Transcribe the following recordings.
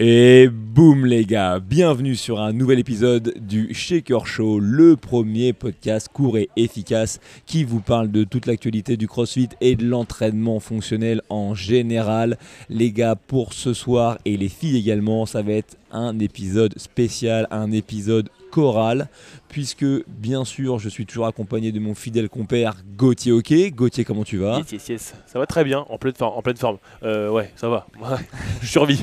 Et boum les gars, bienvenue sur un nouvel épisode du Shaker Show, le premier podcast court et efficace qui vous parle de toute l'actualité du CrossFit et de l'entraînement fonctionnel en général. Les gars, pour ce soir et les filles également, ça va être un épisode spécial, un épisode choral, puisque bien sûr je suis toujours accompagné de mon fidèle compère Gauthier Ok. Gauthier, comment tu vas? Yes, yes, yes. Ça va très bien, en pleine forme. En pleine forme. Euh, ouais, ça va. Ouais, je survis.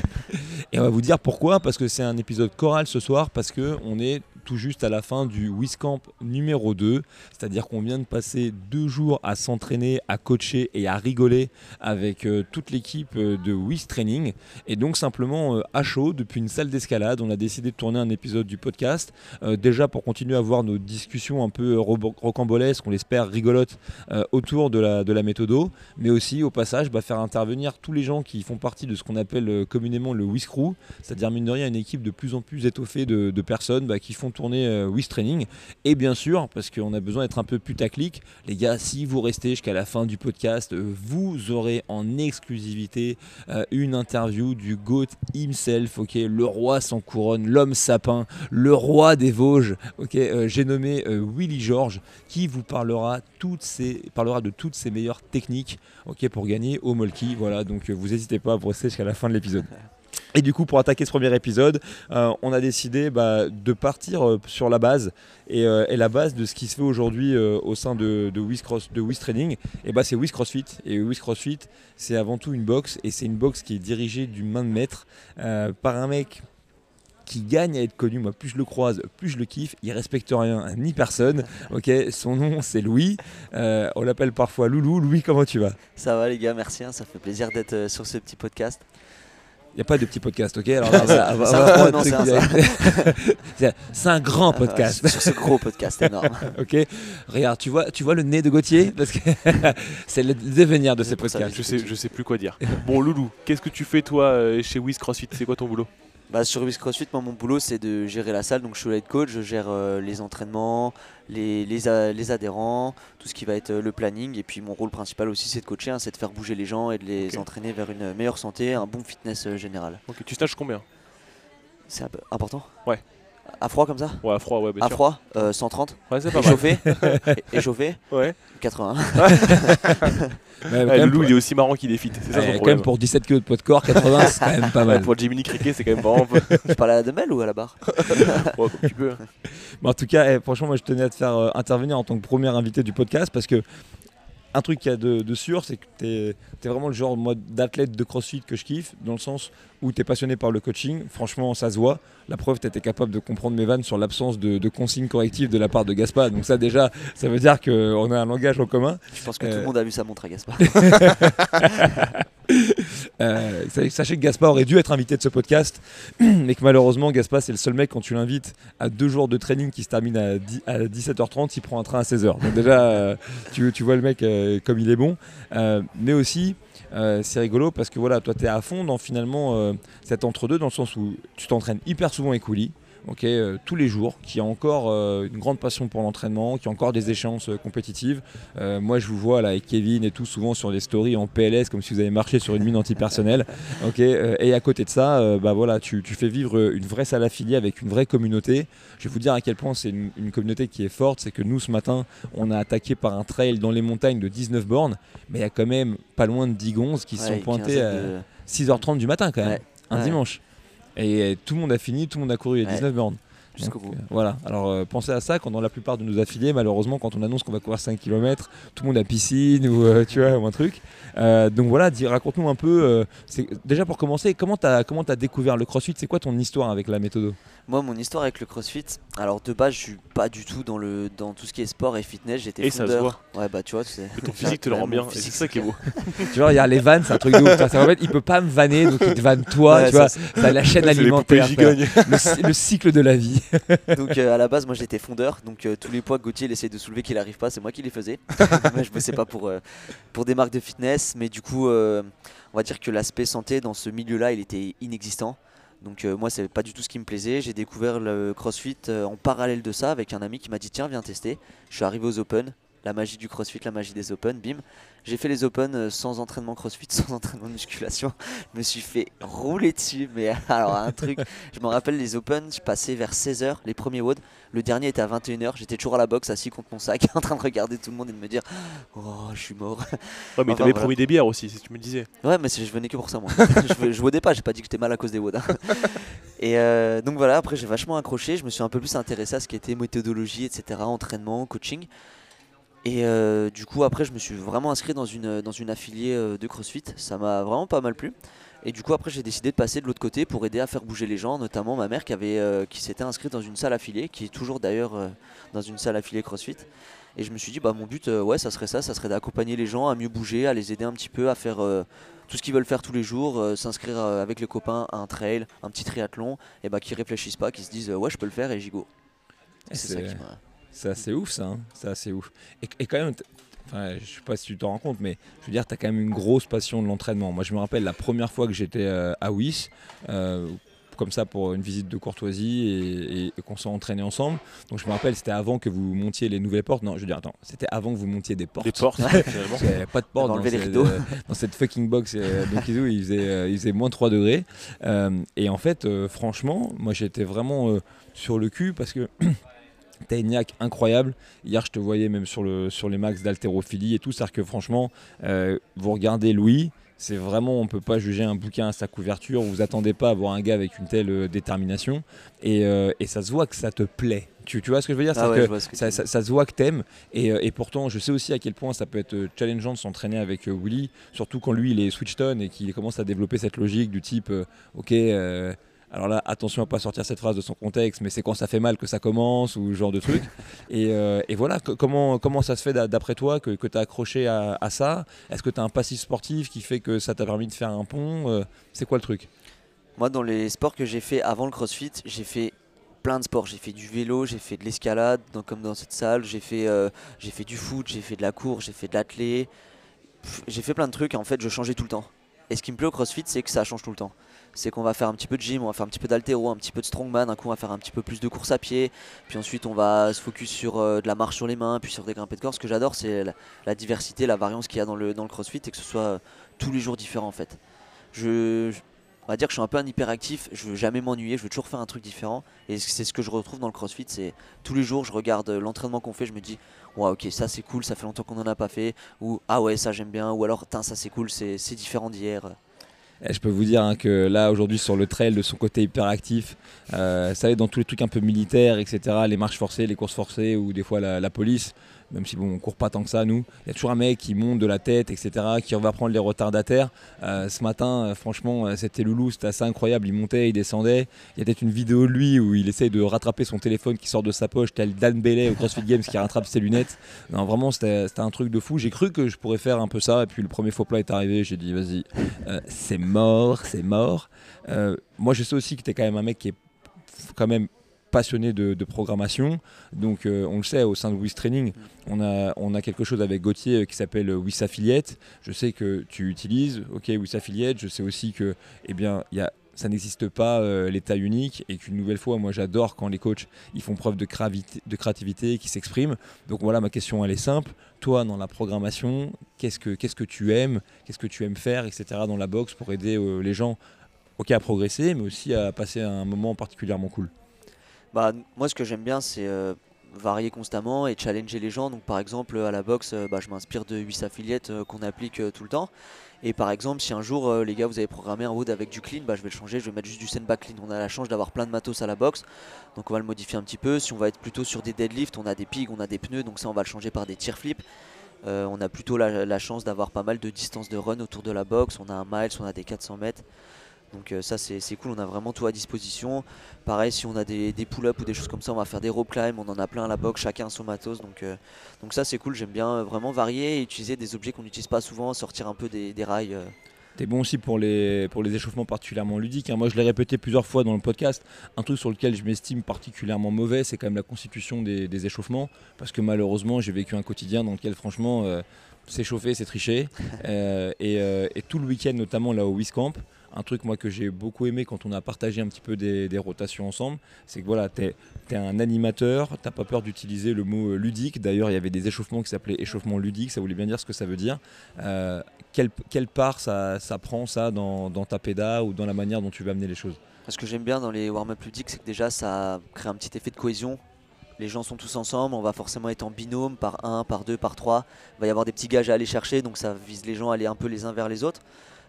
Et on va vous dire pourquoi, parce que c'est un épisode choral ce soir, parce que on est tout juste à la fin du Wiscamp numéro 2, c'est-à-dire qu'on vient de passer deux jours à s'entraîner, à coacher et à rigoler avec euh, toute l'équipe euh, de Wiz Training. Et donc simplement euh, à chaud, depuis une salle d'escalade, on a décidé de tourner un épisode du podcast, déjà pour continuer à avoir nos discussions un peu rocambolesques, on l'espère rigolotes, autour de la, de la méthodo, mais aussi au passage bah, faire intervenir tous les gens qui font partie de ce qu'on appelle communément le Wiz Crew, c'est-à-dire mine de rien une équipe de plus en plus étoffée de, de personnes bah, qui font tourner euh, Wiz Training. Et bien sûr, parce qu'on a besoin d'être un peu putaclic, les gars, si vous restez jusqu'à la fin du podcast, vous aurez en exclusivité euh, une interview du GOAT himself, ok, le roi sans couronne, l'homme sapin, le roi des Vosges, ok, euh, j'ai nommé Willy George, qui vous parlera, toutes ces, parlera de toutes ses meilleures techniques, pour gagner au Molki. Voilà, donc vous n'hésitez pas à rester jusqu'à la fin de l'épisode. Et du coup, pour attaquer ce premier épisode, euh, on a décidé bah, de partir euh, sur la base. Et, euh, et la base de ce qui se fait aujourd'hui au sein de, de, Wiz Cross, de Training, et bah, c'est Wiz CrossFit. Et Wiz CrossFit, c'est avant tout une box. Et c'est une box qui est dirigée d'une main de maître par un mec qui gagne à être connu. Moi, plus je le croise, plus je le kiffe. Il respecte rien ni personne. Son nom c'est Louis. On l'appelle parfois Loulou. Louis, comment tu vas? Ça va les gars, merci, hein, ça fait plaisir d'être sur ce petit podcast. Il n'y a pas de petit podcast, ok Alors, C'est un grand Euh, podcast. sur ce gros podcast énorme. ok Regarde, tu vois, tu vois le nez de Gauthier Parce que c'est le devenir de ces ça podcasts. Je sais, je sais plus quoi dire. Bon, Loulou, qu'est-ce que tu fais toi euh, chez Wiz CrossFit? C'est quoi ton boulot? Bah, sur Wiz CrossFit, moi, mon boulot c'est de gérer la salle, donc je suis head coach, je gère euh, les entraînements, les, les, a- les adhérents, tout ce qui va être euh, le planning. Et puis mon rôle principal aussi c'est de coacher, hein, c'est de faire bouger les gens et de les entraîner vers une meilleure santé, un bon fitness euh, général. Ok, tu stages combien? C'est important? Ouais. À froid comme ça Ouais, à froid, ouais, bien À sûr. froid, euh, 130. Ouais, c'est pas mal. Échauffé Échauffé Ouais. 80. Ouais, quand Ouais, même, Loulou, il est aussi marrant qu'il est fit. C'est ça ouais, son quand problème. même pour 17 kg de poids de corps, 80, c'est quand même pas mal. pour Jiminy Cricket, c'est quand même marrant. Tu parles à la demelle ou à la barre Ouais, comme tu peux. Mais en tout cas, eh, franchement, moi je tenais à te faire euh, intervenir en tant que premier invité du podcast parce que un truc qu'il y a de, de sûr, c'est que tu es, vraiment le genre d'athlète de crossfit que je kiffe, dans le sens où tu es passionné par le coaching. Franchement, ça se voit. La preuve, tu étais capable de comprendre mes vannes sur l'absence de, de consignes correctives de la part de Gaspard. Donc, ça, déjà, ça veut dire qu'on a un langage en commun. Je pense que tout Euh. le monde a vu sa montre à Gaspard. Euh, sa- sachez que Gaspard aurait dû être invité de ce podcast, mais que malheureusement, Gaspard, c'est le seul mec quand tu l'invites à deux jours de training qui se termine à, 10 à 17h30, il prend un train à 16h. Donc, déjà, euh, tu, vois le mec euh, comme il est bon. Mais aussi, c'est rigolo parce que voilà, toi, tu es à fond dans finalement cet entre-deux, dans le sens où tu t'entraînes hyper souvent avec Willy. Ok, euh, tous les jours, qui a encore euh, une grande passion pour l'entraînement, qui a encore des échéances euh, compétitives. Moi, je vous vois là avec Kevin et tout, souvent sur des stories en PLS, comme si vous avez marché sur une mine antipersonnelle. ok, et à côté de ça, bah voilà, tu, tu fais vivre une vraie salle affiliée avec une vraie communauté. Je vais vous dire à quel point c'est une, une communauté qui est forte. C'est que nous, ce matin, on a attaqué par un trail dans les montagnes de 19 bornes, mais il y a quand même pas loin de 10 gonzes qui Ouais, sont pointés à quinzaine de- 6h30 du matin quand même, Ouais. un Ouais. dimanche. Et euh, tout le monde a fini, tout le monde a couru les Ouais. 19 bornes. Jusqu'au bout. euh, voilà, alors euh, pensez à ça quand dans la plupart de nos affiliés, malheureusement, quand on annonce qu'on va courir 5 km, tout le monde a piscine ou, euh, tu vois, ou un truc. Donc voilà, dis- raconte-nous un peu, déjà pour commencer, comment tu as découvert le crossfit? C'est quoi ton histoire avec la méthode Moi, mon histoire avec le CrossFit, alors de base, je suis pas du tout dans le dans tout ce qui est sport et fitness. J'étais Et ça se fondeur. Ouais, bah tu vois, c'est. Ton physique te le rend bien. C'est ça qui est beau. Tu vois, il y a les vannes, c'est un truc de ouf. En fait, il peut pas me vanner, donc il te vanne toi, Ouais, tu vois. la chaîne alimentaire, le, le cycle de la vie. Donc euh, à la base, moi j'étais fondeur. Donc euh, tous les poids que Gauthier il essaie de soulever qu'il arrive pas, c'est moi qui les faisais. Moi je bossais pas pour, euh, pour des marques de fitness. Mais du coup, euh, on va dire que l'aspect santé dans ce milieu-là, il était inexistant. Donc euh, moi, c'est pas du tout ce qui me plaisait. J'ai découvert le CrossFit euh, en parallèle de ça avec un ami qui m'a dit tiens, viens tester. Je suis arrivé aux Open. La magie du crossfit, la magie des open, bim. J'ai fait les open euh, sans entraînement crossfit, sans entraînement de musculation. Je me suis fait rouler dessus, mais alors un truc, je me rappelle les open, je passais vers 16h, les premiers WOD. Le dernier était à 21h, j'étais toujours à la boxe, assis contre mon sac, en train de regarder tout le monde et de me dire Oh, je suis mort. Ouais, mais Enfin, t'avais voilà. promis des bières aussi, si tu me disais. Ouais, mais je venais que pour ça, moi. je, je WODais pas, j'ai pas dit que j'étais mal à cause des WOD. hein. Et euh, donc voilà, après j'ai vachement accroché, je me suis un peu plus intéressé à ce qui était méthodologie, etc., entraînement, coaching. Et euh, du coup, après, je me suis vraiment inscrit dans une, dans une affiliée euh, de CrossFit. Ça m'a vraiment pas mal plu. Et du coup, après, j'ai décidé de passer de l'autre côté pour aider à faire bouger les gens, notamment ma mère qui, avait, euh, qui s'était inscrite dans une salle affiliée, qui est toujours d'ailleurs euh, dans une salle affiliée CrossFit. Et je me suis dit, bah, mon but, ouais, ça serait ça, ça serait d'accompagner les gens à mieux bouger, à les aider un petit peu à faire tout ce qu'ils veulent faire tous les jours, euh, s'inscrire euh, avec les copains à un trail, un petit triathlon, et bah, qui réfléchissent pas, qui se disent, euh, ouais, je peux le faire et j'y go. C'est ça qui m'a. C'est assez ouf ça, hein. c'est assez ouf. Et, et quand même, enfin, je sais pas si tu t'en rends compte, mais je veux dire, tu as quand même une grosse passion de l'entraînement. Moi, je me rappelle la première fois que j'étais euh, à Wiss, euh, comme ça pour une visite de courtoisie et, et- et qu'on s'est entraîné ensemble. Donc, je me rappelle, c'était avant que vous montiez les nouvelles portes. Non, je veux dire, attends, c'était avant que vous montiez des portes. Des portes, qu'il n'y avait pas de porte dans, cette- euh, dans cette fucking box. euh, donc il faisait, euh, il faisait moins 3 degrés. Euh, et en fait, franchement, moi j'étais vraiment sur le cul parce que t'as une niaque incroyable. Hier, je te voyais même sur, le, sur les max d'haltérophilie et tout. C'est-à-dire que franchement, euh, vous regardez Louis. C'est vraiment, on peut pas juger un bouquin à sa couverture. Vous attendez pas à voir un gars avec une telle euh, détermination. Et, euh, et ça se voit que ça te plaît. Tu, tu vois ce que je veux dire? Ah C'est-à-dire ouais, que je vois ce que ça, se voit que t'aimes et, et pourtant je sais aussi à quel point ça peut être challengeant de s'entraîner avec Willy surtout quand lui il est switchton et qu'il commence à développer cette logique du type ok alors là attention à pas sortir cette phrase de son contexte mais c'est quand ça fait mal que ça commence ou ce genre de truc et, euh, et voilà co- comment, comment ça se fait d'a- d'après toi que, que tu as accroché à, à ça? Est-ce que tu as un passif sportif qui fait que ça t'a permis de faire un pont Euh, c'est quoi le truc? Moi, dans les sports que j'ai fait avant le CrossFit, j'ai fait plein de sports. J'ai fait du vélo, j'ai fait de l'escalade, comme dans cette salle. J'ai fait, euh, j'ai fait du foot, j'ai fait de la course, j'ai fait de l'athlé. J'ai fait plein de trucs et en fait, je changeais tout le temps. Et ce qui me plaît au CrossFit, c'est que ça change tout le temps. C'est qu'on va faire un petit peu de gym, on va faire un petit peu d'haltéro, un petit peu de strongman, un coup on va faire un petit peu plus de course à pied, puis ensuite on va se focus sur euh, de la marche sur les mains, puis sur des grimpées de corps. Ce que j'adore, c'est la, diversité, la variance qu'il y a dans le, CrossFit et que ce soit euh, tous les jours différent en fait. Je, on va dire que je suis un peu un hyperactif, je veux jamais m'ennuyer, je veux toujours faire un truc différent. Et c'est ce que je retrouve dans le CrossFit, c'est tous les jours je regarde euh, l'entraînement qu'on fait, je me dis ouais ok ça c'est cool, ça fait longtemps qu'on en a pas fait, ou ah ouais ça j'aime bien, ou alors ça c'est cool, c'est différent d'hier. Je peux vous dire hein, que là aujourd'hui sur le trail de son côté hyperactif, euh, ça va dans tous les trucs un peu militaires, etc. Les marches forcées, les courses forcées ou des fois la police, même si bon on court pas tant que ça nous. Il y a toujours un mec qui monte de la tête, etc. Qui va prendre les retardataires. Euh, ce matin, euh, franchement, euh, c'était Loulou, c'était assez incroyable. Il montait, il descendait. Il y a peut-être une vidéo de lui où il essaye de rattraper son téléphone qui sort de sa poche, tel Dan Bailey au CrossFit Games qui rattrape ses lunettes. Non, vraiment, c'était un truc de fou. J'ai cru que je pourrais faire un peu ça. Et puis le premier faux plat est arrivé. J'ai dit, vas-y, c'est mort, c'est mort. Moi, je sais aussi que tu es quand même un mec qui est quand même passionné de, programmation. Donc, euh, on le sait, au sein de Wiz Training, on a, on a quelque chose avec Gauthier euh, qui s'appelle euh, Wiz Affiliate. Je sais que tu utilises, ok, Wiz Affiliate. Je sais aussi que, eh bien, y a ça n'existe pas l'état unique et qu'une nouvelle fois moi j'adore quand les coachs ils font preuve de, cravité- de créativité qui s'expriment donc voilà ma question elle est simple toi dans la programmation qu'est-ce que que tu aimes qu'est-ce que tu aimes faire etc dans la boxe pour aider les gens ok à progresser mais aussi à passer un moment particulièrement cool? Bah, moi, ce que j'aime bien, c'est euh, varier constamment et challenger les gens. Donc, par exemple, à la boxe, euh, bah, je m'inspire de 8 affiliates euh, qu'on applique tout le temps. Et par exemple, si un jour, les gars, vous avez programmé un wood avec du clean, bah, je vais le changer, je vais mettre juste du sandbag clean. On a la chance d'avoir plein de matos à la boxe, donc on va le modifier un petit peu. Si on va être plutôt sur des deadlifts, on a des pigs, on a des pneus, donc ça, on va le changer par des tire flips. On a plutôt la, la chance d'avoir pas mal de distances de run autour de la boxe. On a un miles, on a des 400 mètres. Donc euh, ça c'est c'est cool, on a vraiment tout à disposition. Pareil si on a des, des pull-ups ou des choses comme ça, on va faire des rope climb, on en a plein à la boxe, chacun son matos. Donc, euh, donc ça c'est cool, j'aime bien euh, vraiment varier et utiliser des objets qu'on n'utilise pas souvent, sortir un peu des, des rails. euh. T'es bon aussi pour les, pour les échauffements particulièrement ludiques. hein. Moi, je l'ai répété plusieurs fois dans le podcast. Un truc sur lequel je m'estime particulièrement mauvais, c'est quand même la constitution des, des échauffements. Parce que malheureusement, j'ai vécu un quotidien dans lequel, franchement, euh, s'échauffer, c'est tricher. Euh, et, euh, et tout le week-end, notamment là au Wiscamp, un truc moi que j'ai beaucoup aimé quand on a partagé un petit peu des, rotations ensemble, c'est que voilà, tu es, un animateur, t'as pas peur d'utiliser le mot euh, ludique. D'ailleurs, il y avait des échauffements qui s'appelaient échauffement ludique, ça voulait bien dire ce que ça veut dire. Euh, quelle, part ça, prend ça dans, ta péda ou dans la manière dont tu vas amener les choses? Ce que j'aime bien dans les warm-up ludiques, c'est que déjà ça crée un petit effet de cohésion les gens sont tous ensemble, on va forcément être en binôme, par un, par deux, par trois. Il va y avoir des petits gages à aller chercher, donc ça vise les gens à aller un peu les uns vers les autres.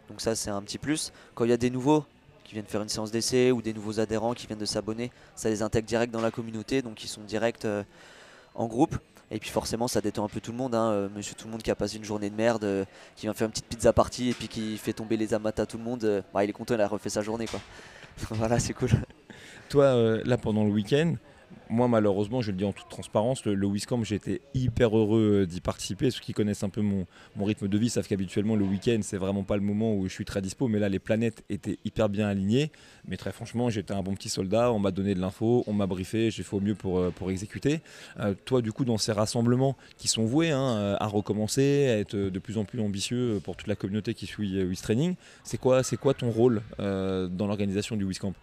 Donc ça c'est un petit plus. Quand il y a des nouveaux qui viennent faire une séance d'essai ou des nouveaux adhérents qui viennent de s'abonner, ça les intègre direct dans la communauté, donc ils sont direct euh, en groupe. Et puis forcément ça détend un peu tout le monde, hein. Euh, monsieur tout le monde qui a passé une journée de merde, euh, qui vient faire une petite pizza party et puis qui fait tomber les amas à tout le monde, bah, il est content, il a refait sa journée quoi. voilà c'est cool. Toi là pendant le week-end, moi, malheureusement, je le dis en toute transparence, le, le Wiscamp, j'ai été hyper heureux euh, d'y participer. Ceux qui connaissent un peu mon, rythme de vie savent qu'habituellement, le week-end, c'est vraiment pas le moment où je suis très dispo. Mais là, les planètes étaient hyper bien alignées. Mais très franchement, j'étais un bon petit soldat. On m'a donné de l'info, on m'a briefé, j'ai fait au mieux pour, euh, pour exécuter. Euh, toi, du coup, dans ces rassemblements qui sont voués hein, à recommencer, à être de plus en plus ambitieux pour toute la communauté qui suit Wistraining, c'est quoi, quoi ton rôle dans l'organisation du Wiscamp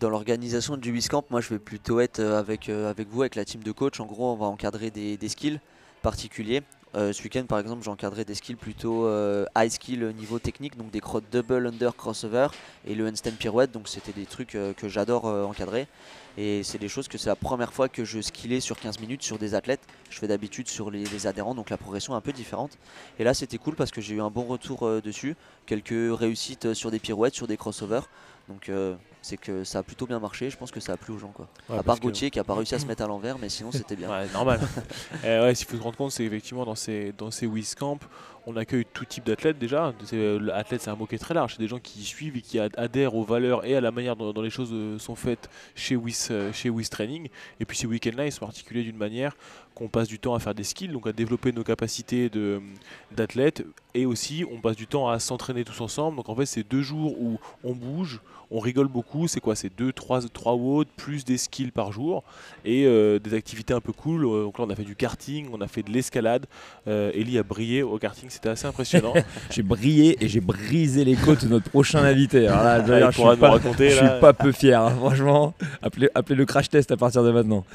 dans l'organisation du Wiscamp, moi je vais plutôt être euh, avec, euh, avec vous, avec la team de coach. En gros, on va encadrer des, skills particuliers. Euh, ce week-end, par exemple, j'ai encadré des skills plutôt high skill niveau technique, donc des crottes double under crossover et le handstand pirouette. Donc c'était des trucs que j'adore encadrer. Et c'est des choses que c'est la première fois que je skillais sur 15 minutes sur des athlètes. Je fais d'habitude sur les, les, adhérents, donc la progression est un peu différente. Et là, c'était cool parce que j'ai eu un bon retour dessus. Quelques réussites sur des pirouettes, sur des crossovers. Donc c'est que ça a plutôt bien marché. Je pense que ça a plu aux gens. Quoi. à part Gauthier qui a pas réussi à se mettre à l'envers, mais sinon c'était bien. Ouais, normal. eh ouais, s'il faut se rendre compte, c'est effectivement dans ces, dans ces Wiscamp, on accueille tout type d'athlètes déjà. L'athlète, c'est un mot qui est très large. C'est des gens qui suivent et qui adhèrent aux valeurs et à la manière dont, les choses euh, sont faites chez Wis, euh, chez Training. Et puis ces week-ends-là, ils sont articulés d'une manière qu'on passe du temps à faire des skills, donc à développer nos capacités d'athlète. Et aussi, on passe du temps à s'entraîner tous ensemble. Donc en fait, c'est deux jours où on bouge, on rigole beaucoup. C'est quoi? C'est deux, trois, trois WOD plus des skills par jour et euh, des activités un peu cool. Donc là, on a fait du karting, on a fait de l'escalade. Euh, Ellie a brillé au karting, c'était assez impressionnant. j'ai brillé et j'ai brisé les côtes de notre prochain invité. Alors là, ah, je, suis pas, raconter, je suis pas peu fier, hein. franchement. Appelez, appelez le crash test à partir de maintenant.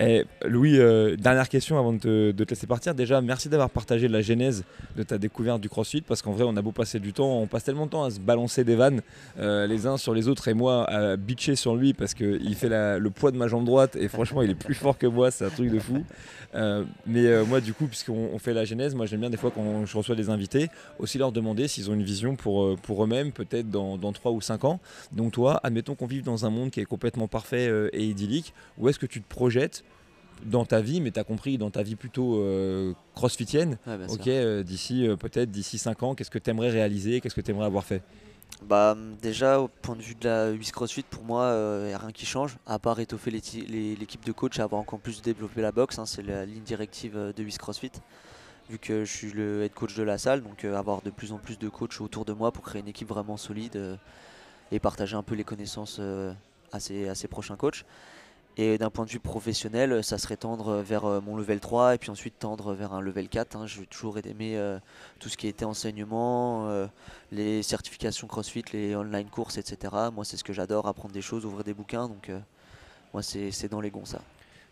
Eh, Louis, euh, dernière question avant de te, laisser partir. Déjà, merci d'avoir partagé la genèse de ta découverte du CrossFit parce qu'en vrai, on a beau passer du temps, on passe tellement de temps à se balancer des vannes euh, les uns sur les autres et moi à bitcher sur lui parce qu'il fait le poids de ma jambe droite et franchement, il est plus fort que moi, c'est un truc de fou. Euh, mais moi, du coup, puisqu'on fait la genèse, moi j'aime bien des fois quand je reçois des invités aussi leur demander s'ils ont une vision pour, pour eux-mêmes, peut-être dans, dans 3 ou 5 ans. Donc, toi, admettons qu'on vive dans un monde qui est complètement parfait et idyllique, où est-ce que tu te projettes dans ta vie, mais tu as compris, dans ta vie plutôt euh, crossfitienne, ok, euh, d'ici euh, peut-être d'ici 5 ans, qu'est-ce que tu aimerais réaliser, qu'est-ce que tu aimerais avoir fait? Bah, Déjà, au point de vue de la 8 CrossFit, pour moi, il n'y a rien qui change, à part étoffer l'équipe de coach et avoir encore plus développé la boxe. Hein, c'est la ligne directive de 8 CrossFit, vu que je suis le head coach de la salle, donc avoir de plus en plus de coachs autour de moi pour créer une équipe vraiment solide et partager un peu les connaissances à ses, à ses prochains coachs. Et d'un point de vue professionnel, ça serait tendre vers euh, mon level 3 et puis ensuite tendre vers un level 4. Hein. J'ai toujours aimé euh, tout ce qui était enseignement, euh, les certifications CrossFit, les online courses, etc. Moi, c'est ce que j'adore, apprendre des choses, ouvrir des bouquins. Donc, moi, c'est dans les gonds, ça.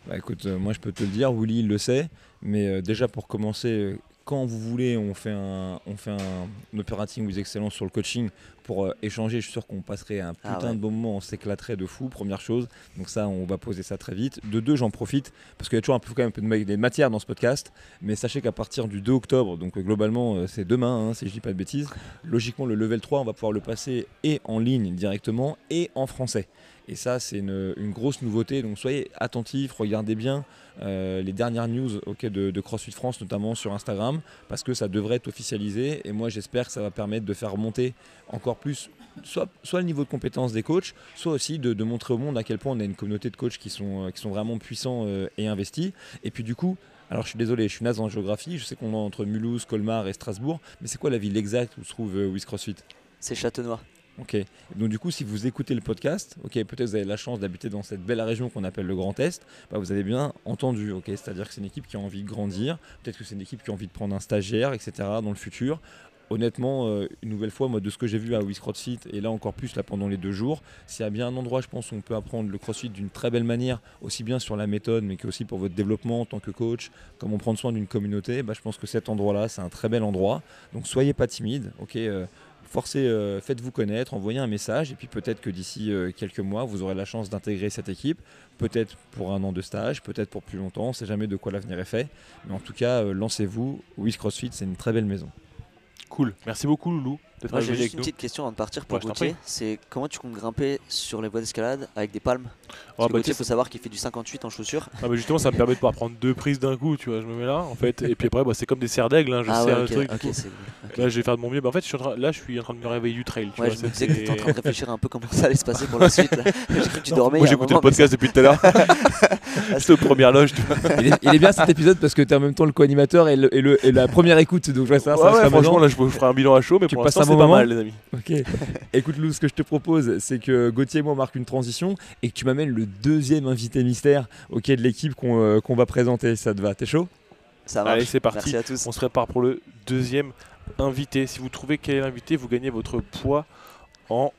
Bah, écoute, moi, je peux te le dire, Willy, il le sait. Mais déjà, pour commencer, quand vous voulez, on fait un, on fait un, operating with excellence sur le coaching pour euh, échanger. Je suis sûr qu'on passerait un ah putain de bon moment, on s'éclaterait de fou, première chose. Donc ça, on va poser ça très vite. De deux, j'en profite parce qu'il y a toujours un peu, quand même un peu de matière dans ce podcast. Mais sachez qu'à partir du 2 octobre, donc euh, globalement euh, c'est demain, hein, si je dis pas de bêtises, logiquement le level 3, on va pouvoir le passer et en ligne directement et en français. Et ça, c'est une, grosse nouveauté. Donc soyez attentifs, regardez bien euh, les dernières news de, CrossFit France, notamment sur Instagram, parce que ça devrait être officialisé. Et moi, j'espère que ça va permettre de faire remonter encore plus soit, le niveau de compétence des coachs, soit aussi de, montrer au monde à quel point on a une communauté de coachs qui sont, euh, vraiment puissants euh, et investis. Et puis du coup, alors je suis désolé, je suis naze en géographie, je sais qu'on est entre Mulhouse, Colmar et Strasbourg, mais c'est quoi la ville exacte où se trouve euh, CrossFit? C'est Châtenois. Ok. Donc du coup, si vous écoutez le podcast, ok, peut-être vous avez la chance d'habiter dans cette belle région qu'on appelle le Grand Est, bah, vous avez bien entendu, ok. C'est-à-dire que c'est une équipe qui a envie de grandir, peut-être que c'est une équipe qui a envie de prendre un stagiaire, etc. Dans le futur. honnêtement, euh, une nouvelle fois, moi, de ce que j'ai vu à Wiz CrossFit, et là encore plus là pendant les deux jours, s'il y a bien un endroit, je pense, où on peut apprendre le CrossFit d'une très belle manière, aussi bien sur la méthode, mais aussi pour votre développement en tant que coach, comment prendre soin d'une communauté, bah, je pense que cet endroit-là, c'est un très bel endroit. Donc soyez pas timide, ok euh, Forcez, euh, faites-vous connaître, envoyez un message, et puis peut-être que d'ici euh, quelques mois, vous aurez la chance d'intégrer cette équipe, peut-être pour un an de stage, peut-être pour plus longtemps, on ne sait jamais de quoi l'avenir est fait. Mais en tout cas, euh, lancez-vous, Wiz CrossFit, c'est une très belle maison. Cool. Merci beaucoup, Loulou, Moi j'ai juste une petite question avant de partir pour Ouais, Gauthier. C'est comment tu comptes grimper sur les voies d'escalade avec des palmes? Ah, Parce que bah, Gauthier, tu faut savoir qu'il fait du 58 en chaussures. Ah bah justement, ça me permet de pouvoir prendre deux prises d'un coup, tu vois. Je me mets là, en fait, et puis après, bah, c'est comme des serres d'aigle, hein, je ah serre ouais, le truc. Là, je vais faire de mon mieux. Bah, en fait, je suis en train- là, je suis en train de me réveiller du trail. Tu Ouais, vois, je me disais que tu en train de réfléchir un peu comment ça allait se passer pour la suite. J'ai cru que tu dormais. Moi, il un j'écoutais le podcast depuis tout à l'heure. C'était aux premières loges. tu vois. il, est, il est bien cet épisode parce que tu es en même temps le co-animateur et, le- et le- et la première écoute, donc je vois ça, ça Ouais, sera ouais, franchement, là, je vous ferai un bilan à chaud, mais Tu pour passes l'instant, un c'est bon pas moment mal, les amis. Ok. Écoute Lou, ce que je te propose, c'est que Gauthier et moi on marque une transition et que tu m'amènes le deuxième invité mystère ok, de l'équipe qu'on euh, qu'on va présenter. Ça te va? T'es chaud? Ça marche. Allez, c'est parti. Merci à tous. On se prépare pour le deuxième invité. Si vous trouvez quel est l'invité, vous gagnez votre poids en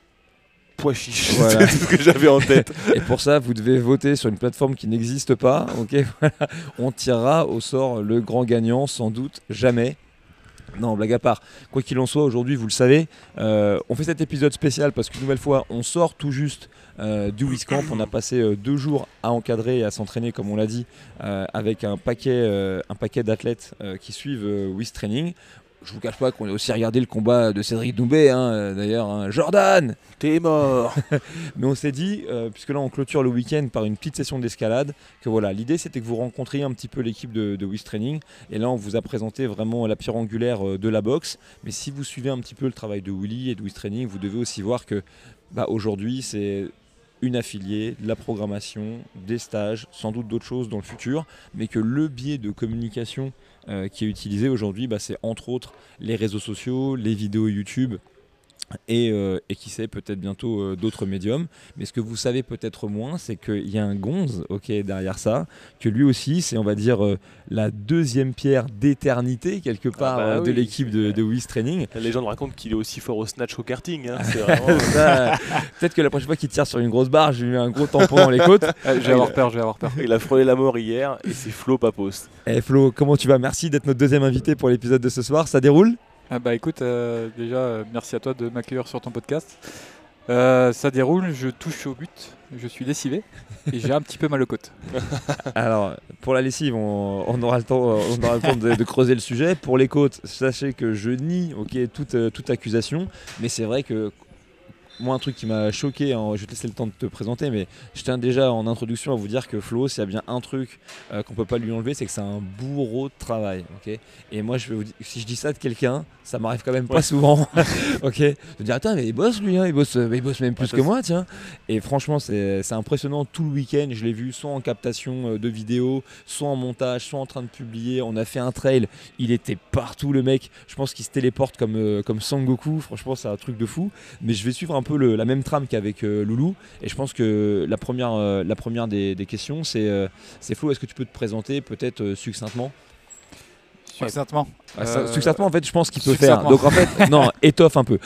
poids chiche. Voilà. c'est tout ce que j'avais en tête. Et pour ça, vous devez voter sur une plateforme qui n'existe pas. Ok, voilà. On tirera au sort le grand gagnant, sans doute jamais. Non, blague à part. Quoi qu'il en soit, aujourd'hui, vous le savez, euh, on fait cet épisode spécial parce qu'une nouvelle fois, on sort tout juste euh, du WISCamp. On a passé euh, deux jours à encadrer et à s'entraîner, comme on l'a dit, avec un paquet, un paquet d'athlètes qui suivent euh, WIS Training. Je vous cache pas qu'on a aussi regardé le combat de Cédric Doumbé, hein, d'ailleurs. hein. Jordan T'es mort. mais on s'est dit, euh, puisque là on clôture le week-end par une petite session d'escalade, que voilà, l'idée c'était que vous rencontriez un petit peu l'équipe de, de Training. Et là on vous a présenté vraiment la pierre angulaire euh, de la boxe. Mais si vous suivez un petit peu le travail de Willy et de Wiz Training, vous devez aussi voir que bah, aujourd'hui c'est une affiliée, de la programmation, des stages, sans doute d'autres choses dans le futur, mais que le biais de communication qui est utilisé aujourd'hui, bah, c'est entre autres les réseaux sociaux, les vidéos YouTube et, euh, et qui sait peut-être bientôt euh, d'autres médiums. Mais ce que vous savez peut-être moins, c'est qu'il y a un gonze ok, derrière ça, que lui aussi, c'est on va dire euh, la deuxième pierre d'éternité quelque part bah de l'équipe de, de Wiz Training. La légende raconte qu'il est aussi fort au snatch au karting. hein. Vraiment- peut-être que la prochaine fois qu'il tire sur une grosse barre, j'ai eu un gros tampon dans les côtes. Ah, je vais avoir peur, je vais avoir peur. Il a frôlé la mort hier et c'est Flo Papos. Eh Flo, comment tu vas? Merci d'être notre deuxième invité pour l'épisode de ce soir. Ça déroule? Ah bah écoute, euh, déjà, euh, merci à toi de m'accueillir sur ton podcast. Euh, ça déroule, je touche au but, je suis lessivé et j'ai un petit peu mal aux côtes. Alors, pour la lessive, on, aura le temps, on aura le temps de, de creuser le sujet. Pour les côtes, sachez que je nie toute, toute accusation, mais c'est vrai que moi, un truc qui m'a choqué, hein, je vais te laisser le temps de te présenter, mais je tiens déjà en introduction à vous dire que Flo, s'il y a bien un truc euh, qu'on peut pas lui enlever, c'est que c'est un bourreau de travail. ok? Et moi, je vais vous dire, si je dis ça de quelqu'un, ça m'arrive quand même pas souvent. ok? Je me dis, attends, mais il bosse lui, hein, il, bosse, mais il bosse même plus Ouais, que moi, tiens. Et franchement, c'est c'est impressionnant tout le week-end. Je l'ai vu soit en captation euh, de vidéos, soit en montage, soit en train de publier. On a fait un trail, il était partout le mec. Je pense qu'il se téléporte comme, euh, comme Sangoku. Franchement, c'est un truc de fou. Mais je vais suivre un peu le- la même trame qu'avec euh, Loulou. Et je pense que la première, euh, la première des, des questions, c'est euh, c'est Flo, est-ce que tu peux te présenter peut-être euh, succinctement? Succinctement. Ah, ça- Euh, Succinctement, en fait, je pense qu'il peut faire. Donc en fait, non, étoffe un peu.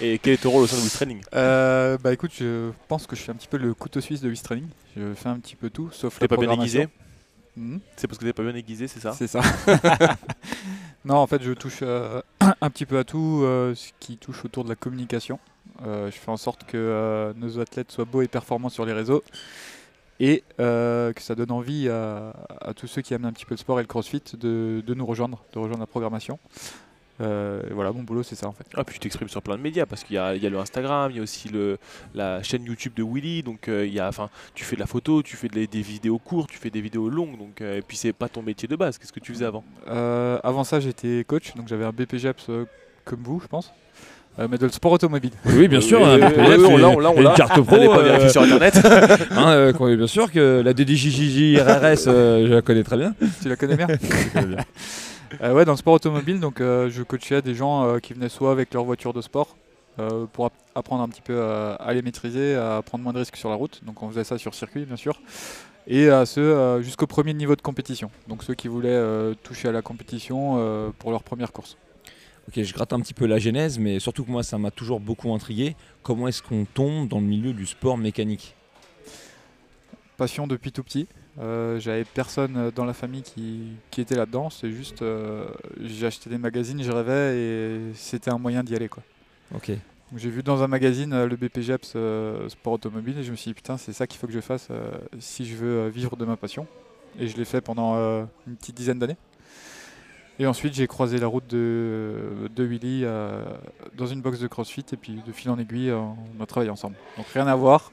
Et quel est ton rôle au sein de Wiz Training Euh, bah écoute, je pense que je suis un petit peu le couteau suisse de Wiz Training. Je fais un petit peu tout, sauf T'es la pas bien aiguisé? Mhm. C'est parce que t'es pas bien aiguisé, c'est ça? C'est ça. non, en fait, je touche euh, un petit peu à tout euh, ce qui touche autour de la communication. Euh, je fais en sorte que nos athlètes soient beaux et performants sur les réseaux et que ça donne envie à, tous ceux qui aiment un petit peu le sport et le crossfit de nous rejoindre, de rejoindre la programmation. Euh, et voilà, mon boulot, c'est ça en fait. Ah, puis tu t'exprimes sur plein de médias parce qu'il y a, il y a le Instagram, il y a aussi le, la chaîne YouTube de Willy. Donc, euh, il y a, enfin, tu fais de la photo, tu fais de- des vidéos courtes, tu fais des vidéos longues. Donc, euh, et puis, c'est pas ton métier de base. Qu'est-ce que tu faisais avant? Euh, avant ça, j'étais coach, donc j'avais un BPGEPS euh, comme vous, je pense, euh, mais de le sport automobile. Oui, bien sûr. Oui, hein, oui, PPF, oui, on l'a, l'a, l'a. Une carte pro. Allez pas euh, vérifier sur internet. hein, euh, bien sûr que la DDJJJ RRS, euh, je la connais très bien. tu la connais bien Euh, ouais, dans le sport automobile, donc euh, je coachais des gens euh, qui venaient soit avec leur voiture de sport pour app- apprendre un petit peu à, à les maîtriser, à prendre moins de risques sur la route. Donc on faisait ça sur circuit, bien sûr. Et à ceux jusqu'au premier niveau de compétition. Donc ceux qui voulaient toucher à la compétition pour leur première course. Ok, je gratte un petit peu la genèse, mais surtout que moi, ça m'a toujours beaucoup intrigué. Comment est-ce qu'on tombe dans le milieu du sport mécanique? Passion depuis tout petit. Euh, J'avais personne dans la famille qui, qui était là-dedans. C'est juste, euh, j'ai acheté des magazines, je rêvais et c'était un moyen d'y aller. quoi. Ok. J'ai vu dans un magazine euh, le BPGEPS Sport Automobile et je me suis dit putain c'est ça qu'il faut que je fasse si je veux vivre de ma passion. Et je l'ai fait pendant une petite dizaine d'années. Et ensuite j'ai croisé la route de, de Willy euh, dans une box de CrossFit et puis de fil en aiguille euh, on a travaillé ensemble. Donc rien à voir,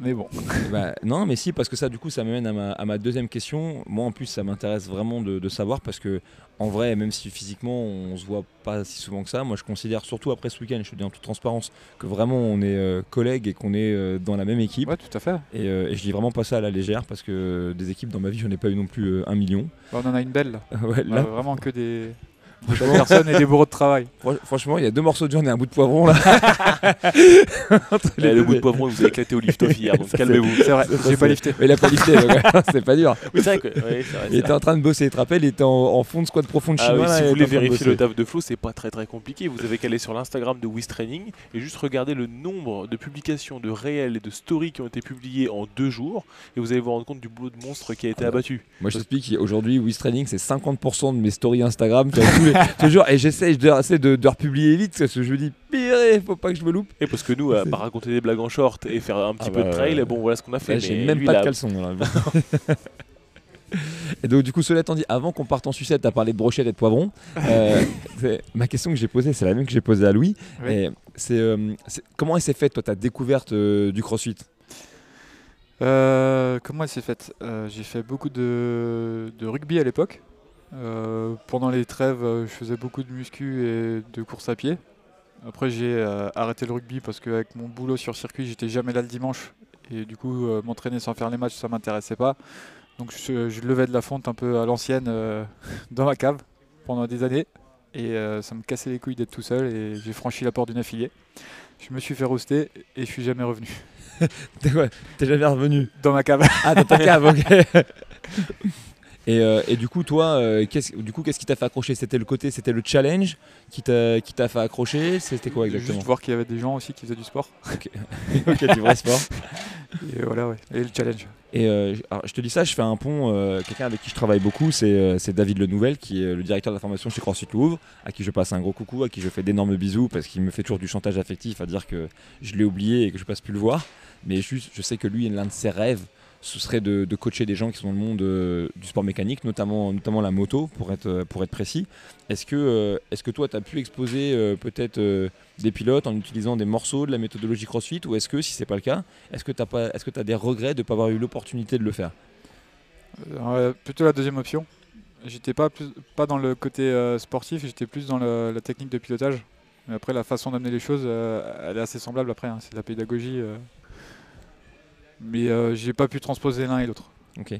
mais bon. Bah, non, mais si, parce que ça, du coup, ça m'amène à ma, à ma deuxième question. Moi, en plus, ça m'intéresse vraiment de, de savoir parce que, en vrai, même si physiquement, on se voit pas si souvent que ça, moi, je considère, surtout après ce week-end, je te dis en toute transparence, que vraiment, on est euh, collègues et qu'on est euh, dans la même équipe. Ouais tout à fait. Et, euh, et je dis vraiment pas ça à la légère parce que des équipes dans ma vie, j'en ai pas eu non plus euh, un million. Bah, on en a une belle là. Ouais, vraiment que des, personnes et des bourreaux de travail. fran- franchement, il y a deux morceaux de viande et un bout de poivron là. Entre les Eh, le bout de poivron, vous avez éclaté au lift-off hier, donc calmez-vous. C'est vrai, j'ai pas lifté. Mais il a pas lifté, c'est pas dur. Oui, c'est vrai que. Il était en train de bosser, tu te rappelles, il était en, en fond de squat profond de Ah chinois. si il vous voulez vérifier le taf de Flo, c'est pas très très compliqué. Vous avez qu'à aller sur l'Instagram de Wiz Training et juste regarder le nombre de publications de réels et de stories qui ont été publiées en deux jours et vous allez vous rendre compte du boulot de monstre qui a été Ah bah. abattu. Moi je t'explique, aujourd'hui Wiz Training c'est 50% de mes stories Instagram. Tous jure, et j'essaie de, de, de republier vite parce que je me dis, pire, faut pas que je me loupe. Et parce que nous, à part raconter des blagues en short et faire un petit Ah peu bah, de trail, ouais. bon voilà ce qu'on a fait. J'ai même lui, pas de caleçon. là. Et donc du coup, cela étant dit, avant qu'on parte en sucette, t'as parlé de brochettes et de poivrons. Euh, ma question que j'ai posée, c'est la même que j'ai posée à Louis. Oui. Et c'est, euh, c'est- comment elle s'est faite, toi, ta découverte euh, du CrossFit? Euh, comment elle s'est faite? Euh, J'ai fait beaucoup de, de rugby à l'époque. Euh, pendant les trêves, euh, je faisais beaucoup de muscu et de course à pied. Après, j'ai euh, arrêté le rugby parce qu'avec mon boulot sur circuit, j'étais jamais là le dimanche. Et du coup, m'entraîner sans faire les matchs, ça m'intéressait pas. Donc, je, je levais de la fonte un peu à l'ancienne dans ma cave pendant des années. Et ça me cassait les couilles d'être tout seul. Et j'ai franchi la porte d'une affiliée. Je me suis fait roaster et je suis jamais revenu T'es quoi? T'es jamais revenu? Dans ma cave. Ah, dans ta cave, ok. Et, euh, et du coup, toi, euh, qu'est-ce, du coup, qu'est-ce qui t'a fait accrocher? C'était le côté, c'était le challenge qui t'a, qui t'a fait accrocher? C'était quoi exactement? Juste voir qu'il y avait des gens aussi qui faisaient du sport. Ok, du vrai sport. Et voilà, ouais. Et le challenge. Et euh, alors, je te dis ça, je fais un pont. euh, quelqu'un avec qui je travaille beaucoup, c'est, euh, David Lenouvel, qui est le directeur de la formation chez CrossFit Louvre, à qui je passe un gros coucou, à qui je fais d'énormes bisous, parce qu'il me fait toujours du chantage affectif à dire que je l'ai oublié et que je passe plus le voir. Mais juste, je sais que lui, l'un de ses rêves, ce serait de, coacher des gens qui sont dans le monde euh, du sport mécanique, notamment, notamment la moto, pour être, euh, pour être précis. Est-ce que, euh, est-ce que toi, tu as pu exposer peut-être des pilotes en utilisant des morceaux de la méthodologie CrossFit, ou est-ce que, si c'est pas le cas, est-ce que tu as, des regrets de ne pas avoir eu l'opportunité de le faire? Plutôt la deuxième option. J'étais pas, pas dans le côté sportif, j'étais plus dans la technique de pilotage. Mais après, la façon d'amener les choses, elle est assez semblable après. hein. C'est de la pédagogie. Euh. Mais euh, j'ai pas pu transposer l'un et l'autre. Ok.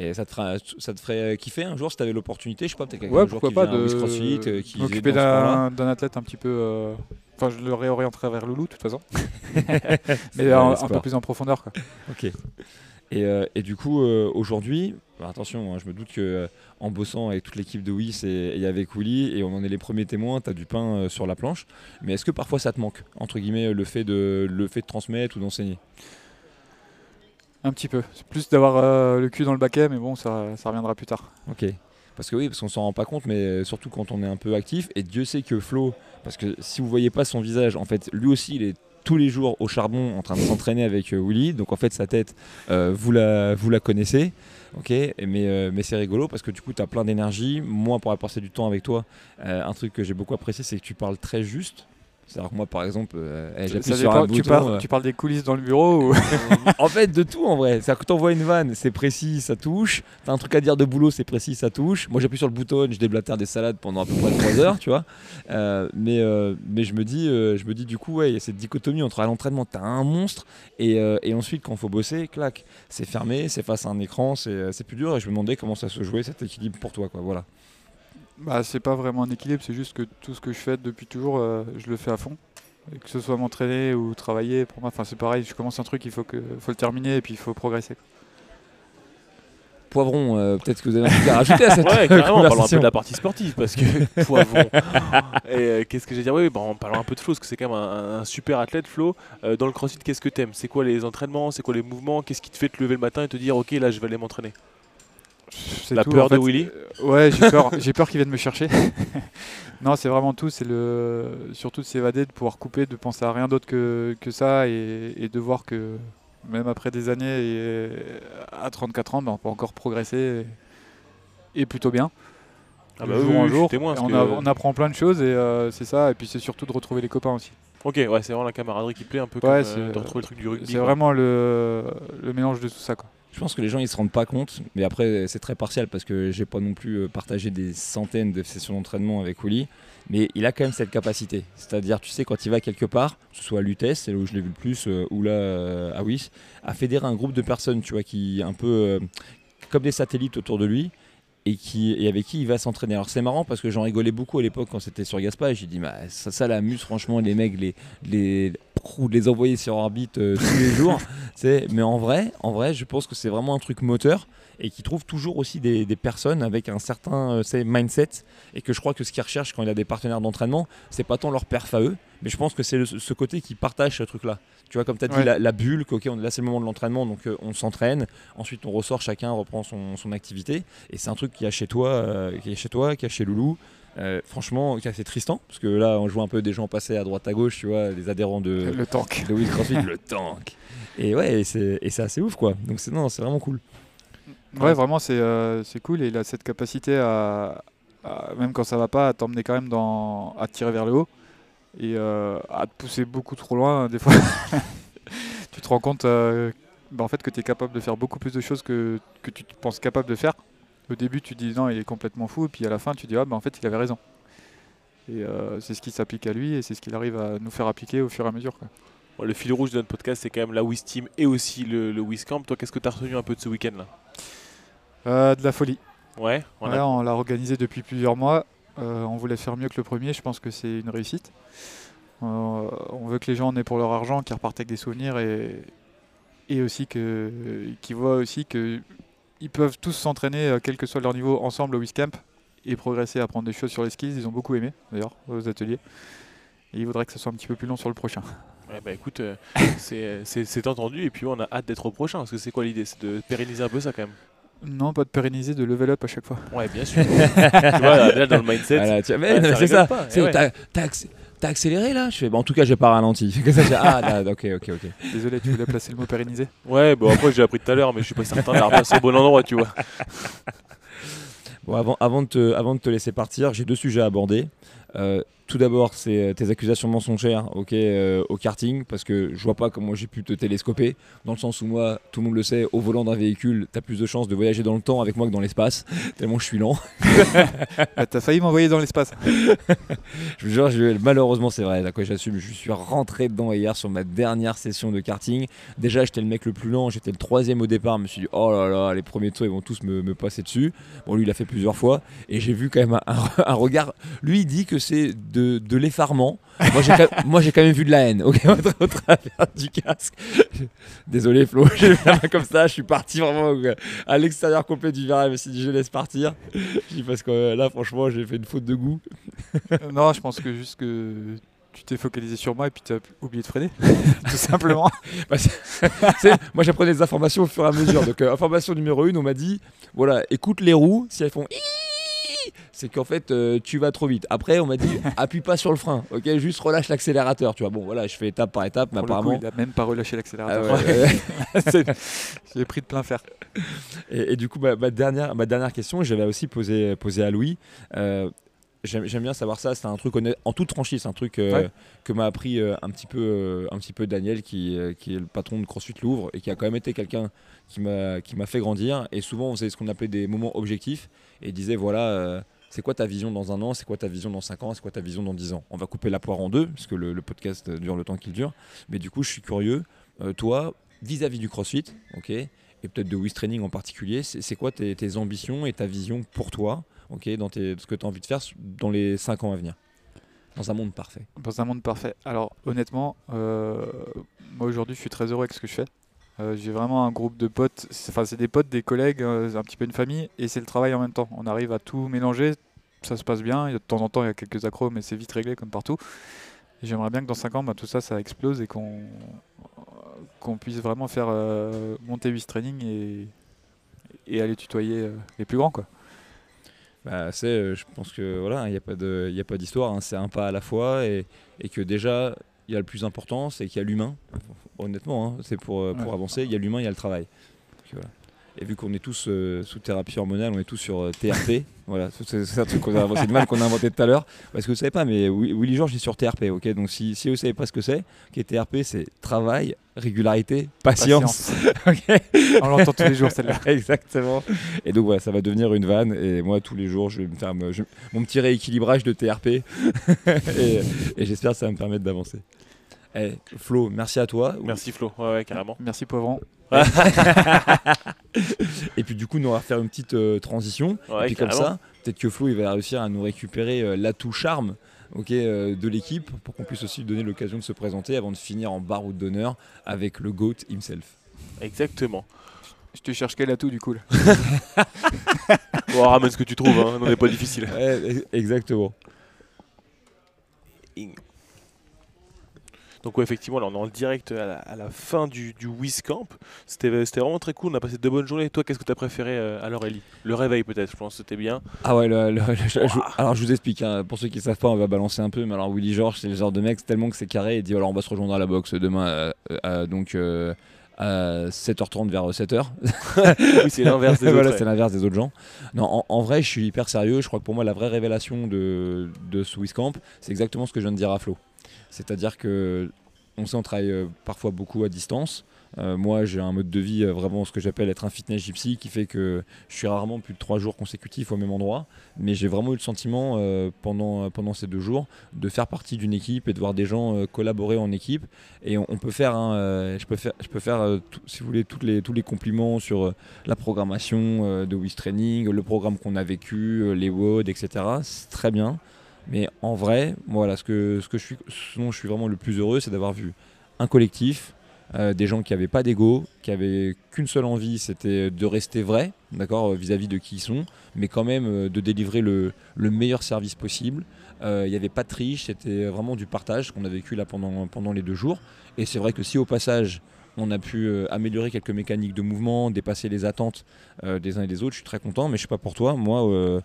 Et ça te, fera- ça te ferait kiffer un jour si tu avais l'opportunité Je sais pas, peut-être quelqu'un Ouais, pourquoi qui pas de CrossFit, euh, qui m'occuper d'un athlète un petit peu. euh, Enfin, je le réorienterai vers Loulou de toute façon. Mais un, peu plus en profondeur. Quoi. Ok. Et, euh, et du coup, euh, aujourd'hui, bah, attention, hein, je me doute que euh, en bossant avec toute l'équipe de Wiss et, et avec Willy, et on en est les premiers témoins, tu as du pain euh, sur la planche. Mais est-ce que parfois ça te manque, entre guillemets, le fait de, le fait de transmettre ou d'enseigner? Un petit peu. C'est plus d'avoir euh, le cul dans le baquet, mais bon, ça, ça reviendra plus tard. Ok. Parce que oui, parce qu'on s'en rend pas compte, mais euh, surtout quand on est un peu actif. Et Dieu sait que Flo, parce que si vous voyez pas son visage, en fait, lui aussi, il est tous les jours au charbon en train de s'entraîner avec euh, Willy. Donc en fait, sa tête, vous, la, vous la connaissez. Ok, mais, mais c'est rigolo parce que du coup, tu as plein d'énergie. Moi, pour passé du temps avec toi, un truc que j'ai beaucoup apprécié, c'est que tu parles très juste. C'est-à-dire que moi, par exemple, euh, eh, j'appuie sur un tu, bouton. parles, euh, tu parles des coulisses dans le bureau ou... en fait, de tout en vrai. C'est-à-dire que t'envoies une vanne, c'est précis, ça touche. T'as un truc à dire de boulot, c'est précis, ça touche. Moi, j'appuie sur le bouton, je déblatère des salades pendant à peu près 3 heures, tu vois. Euh, mais, euh, mais je me dis, je me dis du coup, ouais, il y a cette dichotomie entre à l'entraînement, t'as un monstre, et, et ensuite, quand faut bosser, clac, c'est fermé, c'est face à un écran, c'est c'est plus dur. Et je me demandais comment ça se jouait cet équilibre pour toi, quoi. Voilà. Bah, c'est pas vraiment un équilibre, c'est juste que tout ce que je fais depuis toujours, euh, je le fais à fond. Et que ce soit m'entraîner ou travailler, pour moi, enfin, c'est pareil, je commence un truc, il faut, que, faut le terminer et puis il faut progresser. quoi. Poivron, euh, peut-être que vous avez un truc à rajouter à cette Ouais, carrément, parlons un peu conversation. de la partie sportive parce que poivron. Et euh, qu'est-ce que j'ai dire? Oui, bon, parlons un peu de Flo parce que c'est quand même un, un super athlète, Flo. Euh, dans le crossfit, qu'est-ce que t'aimes? C'est quoi les entraînements? C'est quoi les mouvements? Qu'est-ce qui te fait te lever le matin et te dire Ok, là je vais aller m'entraîner? La tout, peur en de. Willy Euh, Ouais, j'ai peur, j'ai peur qu'il vienne me chercher. non, c'est vraiment tout. C'est le surtout de s'évader, de pouvoir couper, de penser à rien d'autre que, que ça et, et de voir que même après des années et à 34 ans, ben, on peut encore progresser et, et plutôt bien. Ah bah jour oui, en témoin, on, que- a- on apprend plein de choses et euh, c'est ça. Et puis c'est surtout de retrouver les copains aussi. Ok, ouais, c'est vraiment la camaraderie qui plaît un peu comme Ouais, euh, c'est- de retrouver le truc du rugby. C'est vraiment le, le mélange de tout ça. Quoi. Je pense que les gens ils se rendent pas compte, mais après c'est très partiel parce que j'ai pas non plus euh, partagé des centaines de sessions d'entraînement avec Willy, mais il a quand même cette capacité. C'est-à-dire, tu sais, quand il va quelque part, que ce soit à l'UTES, c'est là où je l'ai vu le plus, euh, ou là euh, à WIS, à fédérer un groupe de personnes, tu vois, qui un peu comme des satellites autour de lui. Et, qui, et avec qui il va s'entraîner. Alors c'est marrant parce que j'en rigolais beaucoup à l'époque quand c'était sur Gaspa et j'ai dit bah, ça, ça l'amuse franchement les mecs les, ou de les envoyer sur orbite euh, tous les jours. C'est- Mais en vrai, en vrai, je pense que c'est vraiment un truc moteur et qui trouve toujours aussi des, des personnes avec un certain euh, mindset et que je crois que ce qu'ils recherchent quand il a des partenaires d'entraînement, c'est pas tant leur perf à eux, mais je pense que c'est ce côté qui partage ce truc-là. Tu vois, comme tu as dit, la, la bulle, que, ok, on, là c'est le moment de l'entraînement, donc euh, on s'entraîne, ensuite on ressort, chacun reprend son, son activité, et c'est un truc qui a chez toi, qui est chez toi, qui a chez Loulou. Euh, franchement, qui est assez Tristan, parce que là on joue un peu des gens passés à droite à gauche, tu vois, les adhérents de, Le tank. de Will CrossFit, le tank. Et ouais, et c'est et c'est assez ouf quoi. Donc c'est non, c'est vraiment cool. Ouais, vraiment, c'est euh, c'est cool et il a cette capacité à, à- même quand ça va pas, à t'emmener quand même dans, à te tirer vers le haut et euh, à te pousser beaucoup trop loin. Des fois, tu te rends compte euh, bah, en fait que tu es capable de faire beaucoup plus de choses que, que tu te penses capable de faire. Au début, tu dis non, il est complètement fou, et puis à la fin, tu dis ah, bah, en fait, il avait raison. Et euh, c'est ce qui s'applique à lui et c'est ce qu'il arrive à nous faire appliquer au fur et à mesure. quoi. Bon, le fil rouge de notre podcast, c'est quand même la Wiz Team et aussi le, le Wiz Camp. Toi, qu'est-ce que tu as retenu un peu de ce week-end là? Euh, de la folie. Ouais, on l'a organisé depuis plusieurs mois. Euh, on voulait faire mieux que le premier. Je pense que c'est une réussite. Euh, on veut que les gens en aient pour leur argent, qu'ils repartent avec des souvenirs et, et aussi que, qu'ils voient aussi que ils peuvent tous s'entraîner, euh, quel que soit leur niveau, ensemble au Wiscamp et progresser, apprendre des choses sur les skis. Ils ont beaucoup aimé d'ailleurs aux ateliers. Et il faudrait que ça soit un petit peu plus long sur le prochain. Ouais, bah écoute, euh, c'est- c'est entendu et puis on a hâte d'être au prochain parce que c'est quoi l'idée? C'est de pérenniser un peu ça quand même? Non, pas de pérenniser, de level up à chaque fois. Ouais, bien sûr. tu vois, là dans le mindset. Voilà, ouais, c'est ça. pas, C'est- eh ouais. T'as accéléré là? Je fais, bah, en tout cas, j'ai pas ralenti. Que ça, j'ai- ah, là, ok, ok, ok. Désolé, tu voulais placer le mot pérenniser? Ouais, bon après j'ai appris tout à l'heure, mais je suis pas certain d'avoir placé au bon endroit, tu vois. Bon, avant, avant, de te, avant de te laisser partir, j'ai deux sujets à aborder. Euh, tout d'abord, c'est euh, tes accusations mensongères ok, euh, au karting, parce que je vois pas comment j'ai pu te télescoper, dans le sens où moi, tout le monde le sait, au volant d'un véhicule, tu as plus de chances de voyager dans le temps avec moi que dans l'espace, tellement je suis lent. Ah, T'as failli m'envoyer dans l'espace. Je vous jure, je- malheureusement, c'est vrai, d'accord, j'assume, je suis rentré dedans hier sur ma dernière session de karting. Déjà, j'étais le mec le plus lent, j'étais le troisième au départ, je me suis dit, oh là là, les premiers tours, ils vont tous me, me passer dessus. Bon, lui, il l'a fait plusieurs fois, et j'ai vu quand même un, un- un regard. Lui, il dit que c'est de, de l'effarement. Moi, j'ai quand, moi, j'ai quand même vu de la haine, ok, au, tra- au travers du casque. Désolé, Flo, j'ai comme ça, je suis parti vraiment à l'extérieur complet du virage, je me suis dit, je laisse partir. Parce que euh, là, franchement, j'ai fait une faute de goût. Non, je pense que juste que tu t'es focalisé sur moi et puis tu as oublié de freiner, tout simplement. Bah, c'est- c'est- moi j'apprenais des informations au fur et à mesure. Donc euh, information numéro une, on m'a dit voilà, écoute les roues, si elles font c'est qu'en fait euh, tu vas trop vite. Après on m'a dit appuie pas sur le frein, ok, juste relâche l'accélérateur. Tu vois, bon voilà, je fais étape par étape, mais Pour le coup, apparemment. il a même pas relâché Ah l'accélérateur. ouais, ouais. J'ai pris de plein fer. Et, et du coup, ma, ma dernière, ma dernière question, j'avais aussi posé, posé à Louis. Euh, J'aime bien savoir ça. C'est un truc honnête, en toute franchise, c'est un truc euh, Ouais. que m'a appris euh, un petit peu, euh, un petit peu Daniel, qui, qui est le patron de CrossFit Louvre et qui a quand même été quelqu'un qui m'a, qui m'a fait grandir. Et souvent, on faisait ce qu'on appelait des moments objectifs et il disait voilà. c'est quoi ta vision dans un an C'est quoi ta vision dans cinq ans C'est quoi ta vision dans dix ans? On va couper la poire en deux, parce que le, le podcast dure le temps qu'il dure. Mais du coup, je suis curieux. toi, vis-à-vis du CrossFit, ok, et peut-être de Wiz Training en particulier, c'est c'est quoi tes, tes ambitions et ta vision pour toi, ok, dans tes- ce que tu as envie de faire dans les 5 ans à venir Dans un monde parfait. Dans un monde parfait. Alors, honnêtement, euh, moi aujourd'hui, je suis très heureux avec ce que je fais. Euh, j'ai vraiment un groupe de potes, enfin c'est des potes, des collègues, euh, un petit peu une famille, et c'est le travail en même temps. On arrive à tout mélanger, ça se passe bien. De temps en temps, il y a quelques accros, mais c'est vite réglé comme partout. J'aimerais bien que dans 5 ans, bah, tout ça, ça explose et qu'on puisse vraiment faire monter 8 training et, et aller tutoyer les plus grands. Quoi. Bah, c'est, euh, je pense que voilà, il n'y a pas de, il y a pas d'histoire. hein, c'est un pas à la fois et, et que déjà il y a le plus important, c'est qu'il y a l'humain. Honnêtement, hein, c'est pour, euh, pour Ouais. avancer. Il y a l'humain, il y a le travail. Donc, voilà. Et vu qu'on est tous euh, sous thérapie hormonale, on est tous sur euh, TRP. voilà, c'est un truc qu'on a inventé, vanne qu'on a inventé tout à l'heure. Parce que vous savez pas, mais Wi- Willy Georges est sur TRP, ok? Donc si, si vous savez pas ce que c'est, ok, TRP c'est travail, régularité, patience. On l'entend tous les jours celle-là. Exactement. Et donc voilà, ça va devenir une vanne. Et moi, tous les jours, je vais me faire me- je- mon petit rééquilibrage de TRP. et et j'espère que ça va me permettre d'avancer. Eh, Flo, merci à toi. Merci Flo, ouais, ouais, carrément. Merci Poivron. Et puis du coup, nous on va faire une petite euh, transition. Ouais, et puis comme ça, peut-être que Flo il va réussir à nous récupérer euh, l'atout charme ok, euh, de l'équipe pour qu'on puisse aussi lui donner l'occasion de se présenter avant de finir en baroud d'honneur avec le GOAT himself. Exactement. Je te cherche quel atout du coup là Bon, ramène ce que tu trouves, hein, non, n'est pas difficile. Ouais, exactement. Donc ouais, effectivement, là on est en direct à la, à la fin du, du WizCamp. C'était vraiment très cool, on a passé de bonnes journées. Toi, qu'est-ce que tu as préféré euh, alors Ellie? Le réveil peut-être, je pense que c'était bien. Ah ouais, le- le- le- je- je- alors je vous explique, hein, pour ceux qui savent pas, on va balancer un peu, mais alors Willy Georges, c'est le genre de mec tellement que c'est carré, il dit alors on va se rejoindre à la boxe demain, euh, euh, donc euh, à 7h30 vers 7h. oui, c'est l'inverse des voilà, ouais. l'inverse des autres gens. Non, en, en vrai, je suis hyper sérieux. Je crois que pour moi, la vraie révélation de, de ce WizCamp, c'est exactement ce que je viens de dire à Flo. C'est-à-dire que on sait, on travaille euh, parfois beaucoup à distance. Euh, moi, j'ai un mode de vie euh, vraiment ce que j'appelle être un fitness gypsy, qui fait que je suis rarement plus de trois jours consécutifs au même endroit. Mais j'ai vraiment eu le sentiment pendant, pendant ces deux jours de faire partie d'une équipe et de voir des gens collaborer en équipe. Et on, peut faire, hein, je peux faire, je peux faire si vous voulez, les, tous les compliments sur la programmation de Wiz Training, le programme qu'on a vécu, les WOD, etc. C'est très bien. Mais en vrai, voilà, ce que, ce que je suis, dont je suis vraiment le plus heureux, c'est d'avoir vu un collectif, euh, des gens qui n'avaient pas d'ego, qui avaient qu'une seule envie, c'était de rester vrai, d'accord, euh, vis-à-vis de qui ils sont, mais quand même euh, de délivrer le, le meilleur service possible. Il n'y avait pas de triche, c'était vraiment du partage qu'on a vécu là pendant, pendant les deux jours. Et c'est vrai que si au passage on a pu améliorer quelques mécaniques de mouvement, dépasser les attentes des uns et des autres, je suis très content, mais je sais pas pour toi, moi.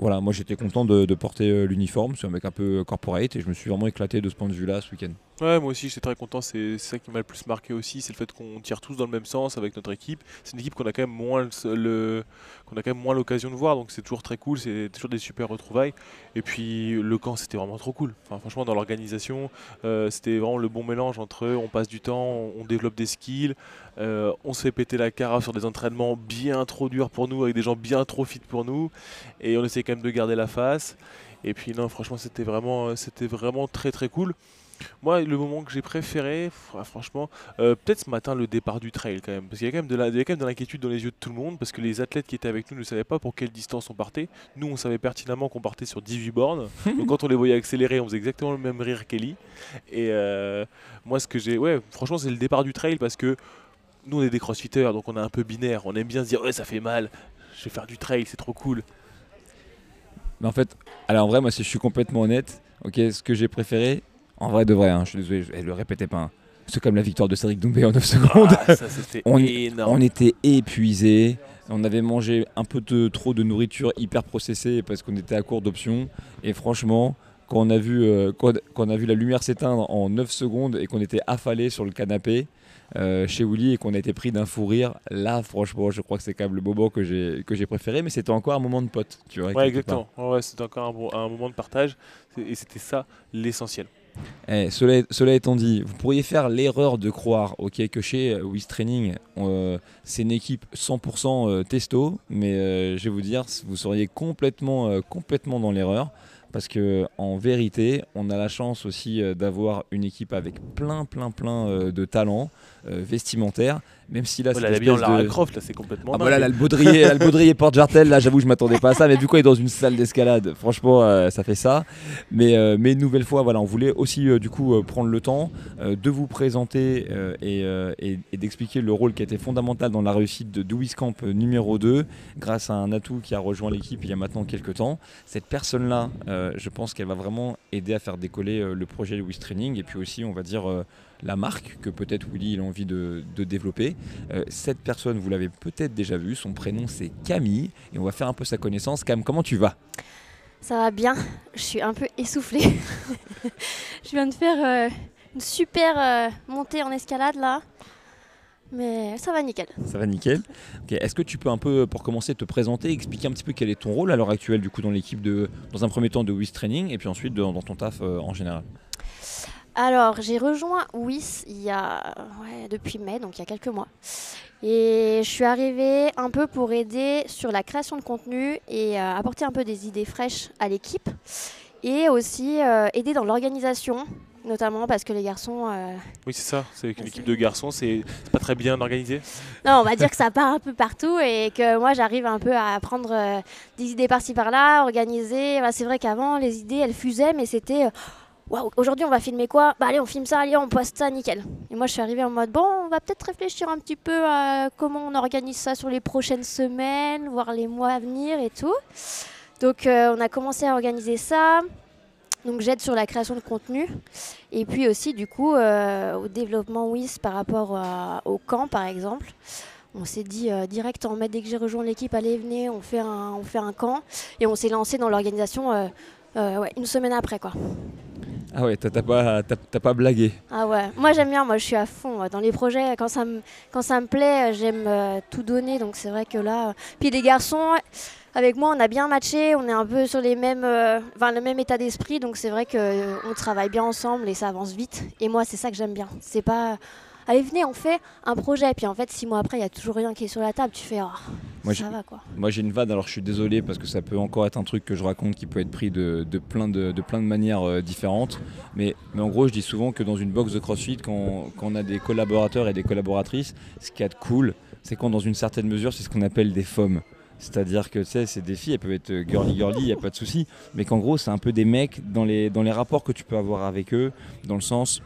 Voilà, moi j'étais content de, porter euh, l'uniforme, c'est un mec un peu corporate et je me suis vraiment éclaté de ce point de vue-là ce week-end. Ouais, moi aussi j'étais très content, c'est ça qui m'a le plus marqué aussi, c'est le fait qu'on tire tous dans le même sens avec notre équipe. C'est une équipe qu'on a quand même moins le, qu'on a quand même moins l'occasion de voir, donc c'est toujours très cool, c'est toujours des super retrouvailles. Et puis le camp c'était vraiment trop cool. Franchement dans l'organisation, euh, c'était vraiment le bon mélange entre on passe du temps, on développe des skills, euh, on se fait péter la carafe sur des entraînements bien trop durs pour nous, avec des gens bien trop fit pour nous, et on essaie quand même de garder la face. Et puis non, franchement c'était vraiment, c'était vraiment très très cool. Moi, le moment que j'ai préféré, ah, franchement, euh, peut-être ce matin le départ du trail quand même, parce qu'il y a quand même de la- il y a quand même de l'inquiétude dans les yeux de tout le monde, parce que les athlètes qui étaient avec nous ne savaient pas pour quelle distance on partait. Nous, on savait pertinemment qu'on partait sur 18 bornes, donc quand on les voyait accélérer, on faisait exactement le même rire qu'Ellie. Et euh, moi, ce que j'ai, ouais, franchement, c'est le départ du trail, parce que nous, on est des crossfitters, donc on est un peu binaire, on aime bien se dire, ouais, ça fait mal, je vais faire du trail, c'est trop cool. Mais en fait, alors en vrai, moi si je suis complètement honnête, ok, ce que j'ai préféré, en vrai de vrai, hein, je suis désolé, je, eh, le répétez pas, hein, c'est comme la victoire de Cédric Doumbé en 9 secondes. Ah, ça c'était On- était épuisés. On avait mangé un peu de trop de nourriture hyper processée parce qu'on était à court d'options. Et franchement, quand on a vu, euh, quand, quand on a vu la lumière s'éteindre en 9 secondes et qu'on était affalé sur le canapé euh, chez Willy et qu'on a été pris d'un fou rire, là, franchement, je crois que c'est quand même le moment que j'ai que j'ai préféré. Mais c'était encore un moment de pote, tu vois. Ouais, exactement. Ouais, c'était encore un, bon- un moment de partage. Et c'était ça l'essentiel. Eh, cela, cela étant dit, vous pourriez faire l'erreur de croire ok, que chez euh, Wiz Training, euh, c'est une équipe 100% euh, testo, mais euh, je vais vous dire, vous seriez complètement, complètement dans l'erreur parce que en vérité, on a la chance aussi euh, d'avoir une équipe avec plein, plein, plein euh, de talents euh, vestimentaires. Même si là, Voilà, c'est Lara de... Croft, là, c'est complètement. Ah dingue. voilà, là, le baudrier, là, le baudrier porte jartel là j'avoue je m'attendais pas à ça, mais vu qu'on est dans une salle d'escalade, franchement euh, ça fait ça. Mais, euh, mais une nouvelle fois, voilà, on voulait aussi euh, du coup prendre le temps de vous présenter et, et- et d'expliquer le rôle qui a été fondamental dans la réussite de Dewey's Camp numéro 2, grâce à un atout qui a rejoint l'équipe il y a maintenant quelques temps. Cette personne-là, je pense qu'elle va vraiment aider à faire décoller le projet Lewis Training et puis aussi, on va dire, la marque que peut-être Willy il a envie de, de développer. Euh, cette personne, vous l'avez peut-être déjà vue, son prénom c'est Camille et on va faire un peu sa connaissance. Cam, comment tu vas? Ça va bien, je suis un peu essoufflée. je viens de faire euh, une super euh, montée en escalade là. Mais ça va nickel. Ça va nickel. Ok, Est-ce que tu peux un peu, pour commencer, te présenter, expliquer un petit peu quel est ton rôle à l'heure actuelle du coup dans l'équipe de, dans un premier temps de WIS Training et puis ensuite dans, dans ton taf euh, en général? Alors, j'ai rejoint WIS il y a, ouais, depuis mai, donc il y a quelques mois. Et je suis arrivée un peu pour aider sur la création de contenu et euh, apporter un peu des idées fraîches à l'équipe. Et aussi euh, aider dans l'organisation, notamment parce que les garçons euh, Oui, c'est ça. C'est Ah, équipe de garçons, c'est pas très bien organisé. Non, on va dire que ça part un peu partout et que moi j'arrive un peu à prendre euh, des idées par-ci par-là, organiser. C'est vrai qu'avant les idées elles fusaient, mais c'était aujourd'hui on va filmer quoi? Bah allez, on filme ça, allez, on poste ça, nickel. Et moi je suis arrivée en mode bon, on va peut-être réfléchir un petit peu à comment on organise ça sur les prochaines semaines, voir les mois à venir et tout. Donc euh, on a commencé à organiser ça. Donc j'aide sur la création de contenu et puis aussi du coup euh, au développement WIS par rapport au camp par exemple. On s'est dit euh, direct en mai dès que j'ai rejoint l'équipe, allez venez, on fait un, on fait un camp et on s'est lancé dans l'organisation une semaine après quoi. Ah ouais, t'as pas, blagué. Ah ouais, moi j'aime bien, moi je suis à fond dans les projets. Quand ça me, plaît, euh, j'aime euh, tout donner. Donc c'est vrai que là. euh, Puis les garçons, avec moi, on a bien matché. On est un peu sur les mêmes, euh, le même état d'esprit. Donc c'est vrai qu'on travaille bien ensemble et ça avance vite. Et moi, c'est ça que j'aime bien. C'est pas. Allez, venez, on fait un projet. Puis en fait, six mois après, il y a toujours rien qui est sur la table. Tu fais, oh, Moi, ça va quoi. Moi j'ai une vanne, alors je suis désolé parce que ça peut encore être un truc que je raconte qui peut être pris de, de plein, de, de plein de manières euh, différentes. Mais, mais en gros, je dis souvent que dans une box de CrossFit, quand, quand on a des collaborateurs et des collaboratrices, ce qui est cool, c'est quand dans une certaine mesure, c'est ce qu'on appelle des FOM. C'est-à-dire que tu sais, c'est des filles, elles peuvent être girly girly, il n'y a pas de souci, mais qu'en gros, c'est un peu des mecs dans les, dans les rapports que tu peux avoir avec eux, dans le sens,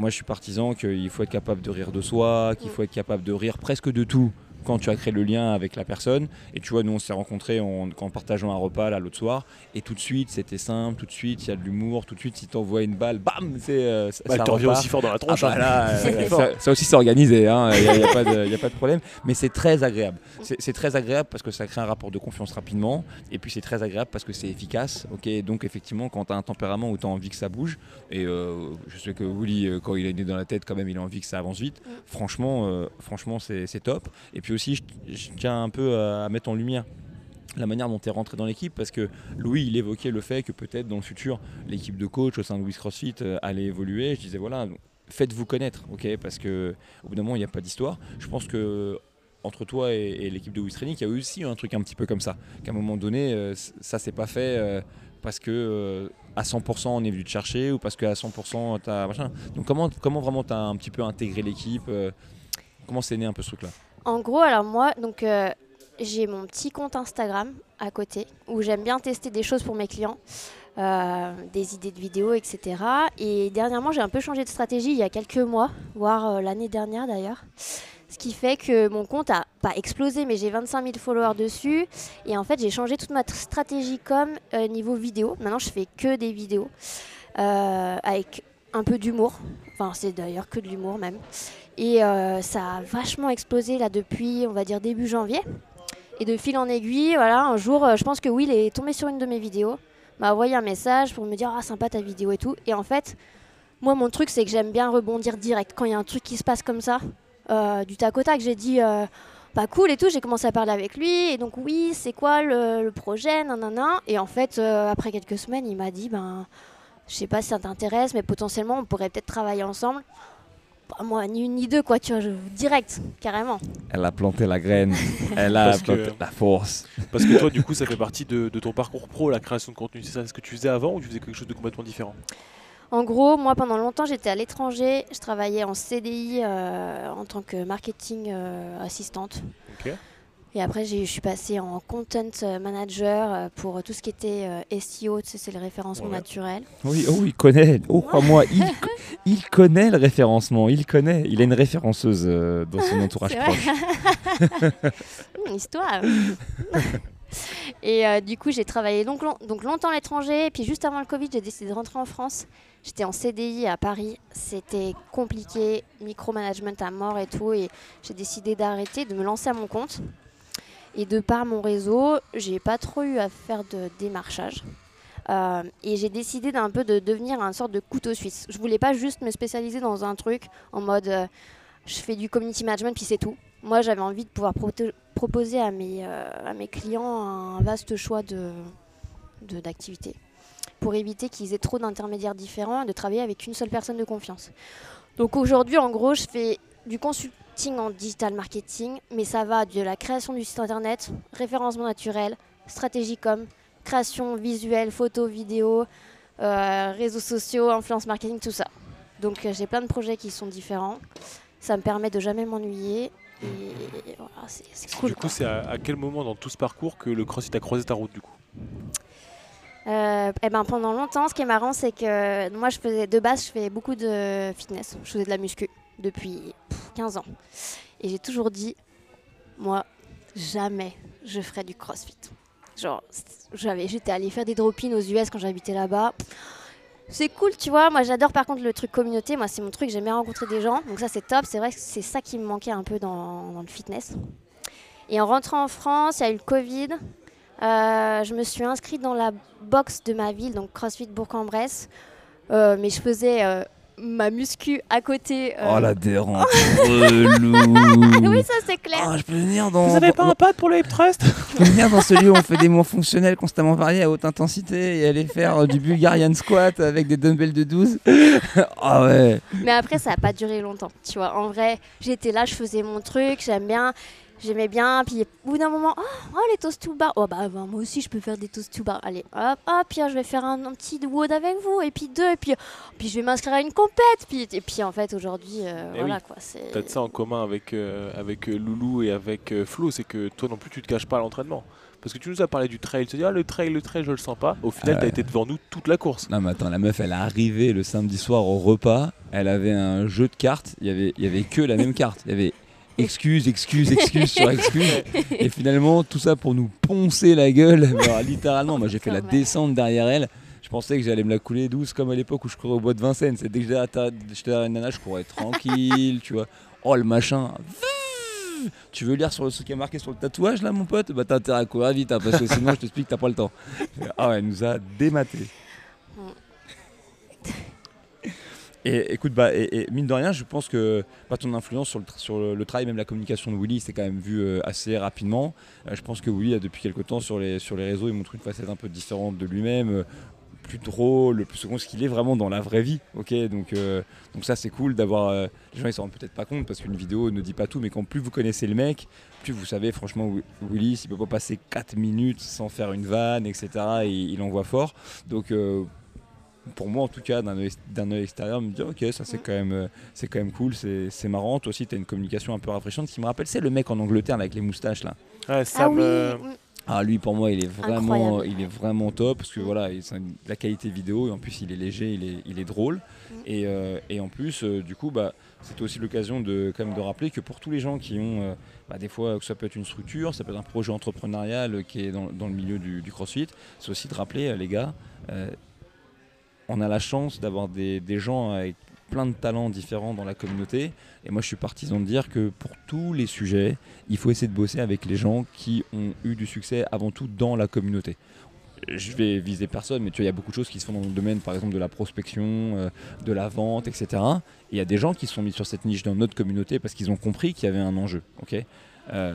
moi je suis partisan qu'il faut être capable de rire de soi, qu'il faut être capable de rire presque de tout quand tu as créé le lien avec la personne. Et tu vois, nous on s'est rencontrés en, en partageant un repas là l'autre soir, et tout de suite c'était simple, tout de suite il y a de l'humour, tout de suite si t'envoies une balle, bam, c'est euh, ça Bah, elle te revient aussi fort dans la Ah tronche. bah hein. là, euh, ça, aussi c'est organisé, il n'y a, y a pas de y a pas de problème. Mais c'est très agréable. C'est c'est très agréable parce que ça crée un rapport de confiance rapidement. Et puis c'est très agréable parce que c'est efficace. ok Donc effectivement, quand tu as un tempérament où tu as envie que ça bouge, et euh, je sais que Willy, euh, quand il est né dans la tête, quand même, il a envie que ça avance vite. Mm. Franchement, euh, franchement c'est c'est top. Et puis aussi, je, tiens un peu à, à mettre en lumière la manière dont tu es rentré dans l'équipe parce que Louis il évoquait le fait que peut-être dans le futur l'équipe de coach au sein de Louis CrossFit euh, allait évoluer. Je disais voilà faites-vous connaître ok parce que au bout d'un moment il n'y a pas d'histoire. Je pense que entre toi et, l'équipe de Louis Training il y a aussi un truc un petit peu comme ça qu'à un moment donné euh, ça s'est pas fait euh, parce que euh, à 100% on est venu te chercher ou parce que à 100% t'as machin. Donc comment comment vraiment t'as un petit peu intégré l'équipe euh, comment c'est né un peu ce truc là En gros, alors moi, donc euh, j'ai mon petit compte Instagram à côté où j'aime bien tester des choses pour mes clients, euh, des idées de vidéos, etc. Et dernièrement, j'ai un peu changé de stratégie il y a quelques mois, voire euh, l'année dernière d'ailleurs. Ce qui fait que mon compte a pas explosé, mais j'ai 25 000 followers dessus. Et en fait, j'ai changé toute ma tr- stratégie comme niveau vidéo. Maintenant, je fais que des vidéos avec un peu d'humour. Enfin, c'est d'ailleurs que de l'humour même. Et euh, ça a vachement explosé là depuis, on va dire, début janvier. Et de fil en aiguille, voilà, un jour, euh, je pense que Will est tombé sur une de mes vidéos, m'a envoyé un message pour me dire Ah, sympa ta vidéo et tout. Et en fait, moi, mon truc, c'est que j'aime bien rebondir direct. Quand il y a un truc qui se passe comme ça, euh, du tac au tac, j'ai dit Bah, cool et tout. J'ai commencé à parler avec lui. Et donc, oui, c'est quoi le, le projet Nanana. Et en fait, après quelques semaines, il m'a dit Ben, je sais pas si ça t'intéresse, mais potentiellement, on pourrait peut-être travailler ensemble. Moi, ni une ni deux, quoi, tu vois, je, direct, carrément. Elle a planté la graine, elle a Parce planté que- la force. Parce que toi, du coup, ça fait partie de, de ton parcours pro, la création de contenu. C'est ça ce que tu faisais avant ou tu faisais quelque chose de complètement différent? En gros, moi, pendant longtemps, j'étais à l'étranger. Je travaillais en CDI euh, en tant que marketing euh, assistante. Ok. Et après, je suis passée en content manager euh, pour tout ce qui était euh, SEO, tu sais, c'est le référencement Ouais. naturel. Oui, oh, il connaît. Oh, crois-moi, il, il connaît le référencement. Il connaît. Il a une référenceuse euh, dans son entourage proche. Hum, histoire. et euh, du coup, j'ai travaillé donc, long- donc longtemps à l'étranger. Et puis juste avant le Covid, j'ai décidé de rentrer en France. J'étais en CDI à Paris. C'était compliqué, micromanagement à mort et tout. Et j'ai décidé d'arrêter, de me lancer à mon compte. Et de par mon réseau, j'ai pas trop eu à faire de démarchage. Euh, et j'ai décidé d'un peu de devenir un sorte de couteau suisse. Je voulais pas juste me spécialiser dans un truc en mode euh, je fais du community management puis c'est tout. Moi j'avais envie de pouvoir proposer à mes, euh, à mes clients un vaste choix de- d'activités pour éviter qu'ils aient trop d'intermédiaires différents et de travailler avec une seule personne de confiance. Donc aujourd'hui en gros je fais du consulting en digital marketing mais ça va de la création du site internet, référencement naturel, stratégie com, création visuelle, photo, vidéo, euh, réseaux sociaux, influence marketing, tout ça. Donc euh, j'ai plein de projets qui sont différents. Ça me permet de jamais m'ennuyer. Et voilà, c'est cool. Du coup, c'est à, à quel moment dans tout ce parcours que le crossfit a croisé ta route du coup? Euh, eh ben, pendant longtemps, ce qui est marrant, c'est que moi, je faisais de base, je fais beaucoup de fitness. Je faisais de la muscu depuis pff, 15 ans. Et j'ai toujours dit, moi, jamais je ferai du crossfit. Genre, j'avais, j'étais allée faire des drop-in aux US quand j'habitais là-bas. C'est cool, tu vois. Moi, j'adore par contre le truc communauté. Moi, c'est mon truc. J'aime bien rencontrer des gens. Donc, ça, c'est top. C'est vrai que c'est ça qui me manquait un peu dans, le fitness. Et en rentrant en France, il y a eu le Covid. Euh, je me suis inscrite dans la box de ma ville, donc CrossFit Bourg-en-Bresse. Euh, mais je faisais euh, ma muscu à côté. euh, Oh la dérange. relou. oui, ça c'est clair. Oh, je peux venir dans. Vous avez pas un pad pour le hip thrust? Je peux venir dans ce lieu où on fait des mouvements fonctionnels constamment variés à haute intensité et aller faire euh, du Bulgarian squat avec des dumbbells de 12. Ah ouais. Mais après, ça n'a pas duré longtemps. Tu vois, en vrai, j'étais là, je faisais mon truc, j'aime bien. J'aimais bien, puis au bout d'un moment, oh, oh, les toast to bar. Oh bah, bah, moi aussi je peux faire des toast to bar. Allez, hop, hop, puis je vais faire un, un petit WOD avec vous, et puis deux, et puis, puis je vais m'inscrire à une compète. Puis, et puis en fait, aujourd'hui, euh, Eh voilà oui. quoi. c'est- T'as de ça en commun avec, euh, avec euh, Loulou et avec euh, Flo, c'est que toi non plus tu te caches pas à l'entraînement. Parce que tu nous as parlé du trail, tu te dis ah le trail, le trail, je le sens pas. Au final, t'as ouais. été devant nous toute la course. Non mais attends, la meuf elle est arrivée le samedi soir au repas, elle avait un jeu de cartes, il y avait, il y avait que la même carte. Il y avait excuse, excuse, excuse sur excuse. Et finalement, tout ça pour nous poncer la gueule. Alors, littéralement, moi j'ai fait la descente derrière elle. Je pensais que j'allais me la couler douce comme à l'époque où je courais au bois de Vincennes. C'est dès que j'étais derrière une nana, je courais tranquille, tu vois. Oh le machin. Tu veux lire sur ce qui est marqué sur le tatouage là mon pote? Bah t'as intérêt à courir vite hein, parce que sinon je t'explique t'as pas le temps. Ah ouais, elle nous a dématé. Et écoute, bah, et, mine de rien, je pense que bah, ton influence sur le, sur le, travail, même la communication de Willy, c'est quand même vu euh, assez rapidement. Euh, je pense que Willy, a depuis quelques temps sur les, sur les réseaux, il montre une facette un peu différente de lui-même, euh, plus drôle, plus second, ce qu'il est vraiment dans la vraie vie. Donc, donc ça c'est cool d'avoir. les gens ils s'en rendent peut-être pas compte parce qu'une vidéo ne dit pas tout, mais quand plus vous connaissez le mec, plus vous savez franchement Wi- Willy, s'il peut pas passer 4 minutes sans faire une vanne, etc. Et il envoie fort. Donc pour moi en tout cas d'un œil, extérieur me dire ok ça c'est quand même euh, c'est quand même cool c'est, c'est marrant toi aussi tu as une communication un peu rafraîchissante qui me rappelle c'est le mec en Angleterre là, avec les moustaches là Ouais, Ah oui, euh, mm. ah lui pour moi il est vraiment Incroyable. il est vraiment top parce que voilà il- c'est une- de la qualité vidéo et en plus il est léger il est, il est drôle Mm. et, euh, et en plus euh, du coup bah c'était aussi l'occasion de quand même de rappeler que pour tous les gens qui ont euh, bah, des fois que ça peut être une structure ça peut être un projet entrepreneurial qui est dans, dans le milieu du, du CrossFit c'est aussi de rappeler euh, les gars euh, on a la chance d'avoir des, gens avec plein de talents différents dans la communauté. Et moi, je suis partisan de dire que pour tous les sujets, il faut essayer de bosser avec les gens qui ont eu du succès avant tout dans la communauté. Je vais viser personne, mais tu vois, il y a beaucoup de choses qui se font dans le domaine, par exemple, de la prospection, euh, de la vente, etc. Et il y a des gens qui se sont mis sur cette niche dans notre communauté parce qu'ils ont compris qu'il y avait un enjeu. ok? Euh,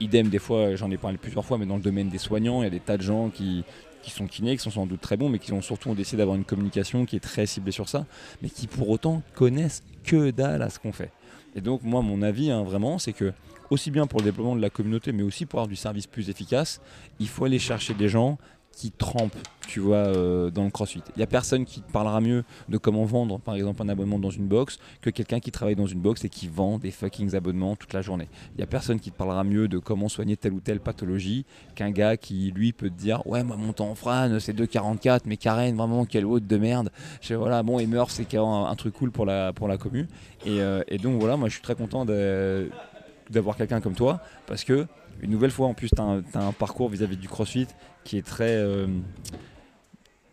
idem, des fois, j'en ai parlé plusieurs fois, mais dans le domaine des soignants, il y a des tas de gens qui, sont kinés, qui sont sans doute très bons, mais qui ont surtout décidé d'avoir une communication qui est très ciblée sur ça, mais qui pour autant connaissent que dalle à ce qu'on fait. Et donc moi, mon avis, hein, vraiment, c'est que aussi bien pour le déploiement de la communauté, mais aussi pour avoir du service plus efficace, il faut aller chercher des gens qui trempent, tu vois, euh, dans le crossfit. Il n'y a personne qui te parlera mieux de comment vendre, par exemple, un abonnement dans une box que quelqu'un qui travaille dans une box et qui vend des fucking abonnements toute la journée. Il n'y a personne qui te parlera mieux de comment soigner telle ou telle pathologie qu'un gars qui, lui, peut te dire Ouais, moi, mon temps en frane, c'est 2,44, mais Karen, vraiment, quelle haute de merde. Je, voilà, bon, et meurt, c'est un, un truc cool pour la, pour la commu. Et, euh, et donc, voilà, moi, je suis très content d'avoir quelqu'un comme toi parce que une nouvelle fois en plus tu as, un parcours vis-à-vis du crossfit qui est très euh,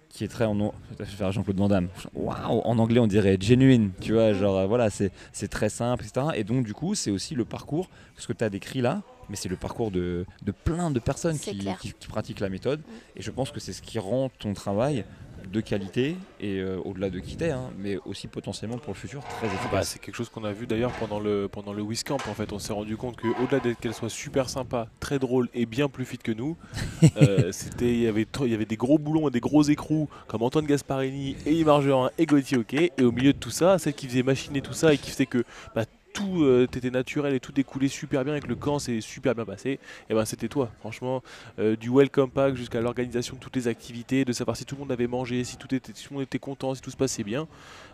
qui est très en je vais faire Jean-Claude Van Damme. Waouh en anglais on dirait genuine tu vois genre euh, voilà c'est très simple etc et donc du coup c'est aussi le parcours ce que tu as décrit là mais c'est le parcours de, de, plein de personnes qui, qui, qui, pratiquent la méthode. Mm. et je pense que c'est ce qui rend ton travail de qualité et euh, au-delà de quitter, hein, mais aussi potentiellement pour le futur très efficace. Bah, c'est quelque chose qu'on a vu d'ailleurs pendant le pendant le Wiscamp en fait. On s'est rendu compte que au-delà d'être qu'elle soit super sympa, très drôle et bien plus fit que nous, euh, c'était il y avait il y avait des gros boulons et des gros écrous comme Antoine Gasparini et Yves et Gauthier OK et au milieu de tout ça, celle qui faisait machiner tout ça et qui faisait que bah, tout euh, était naturel et tout découlait super bien avec le camp c'est super bien passé et ben c'était toi. Franchement euh, du welcome pack jusqu'à l'organisation de toutes les activités de savoir si tout le monde avait mangé si tout était si tout le monde était content si tout se passait bien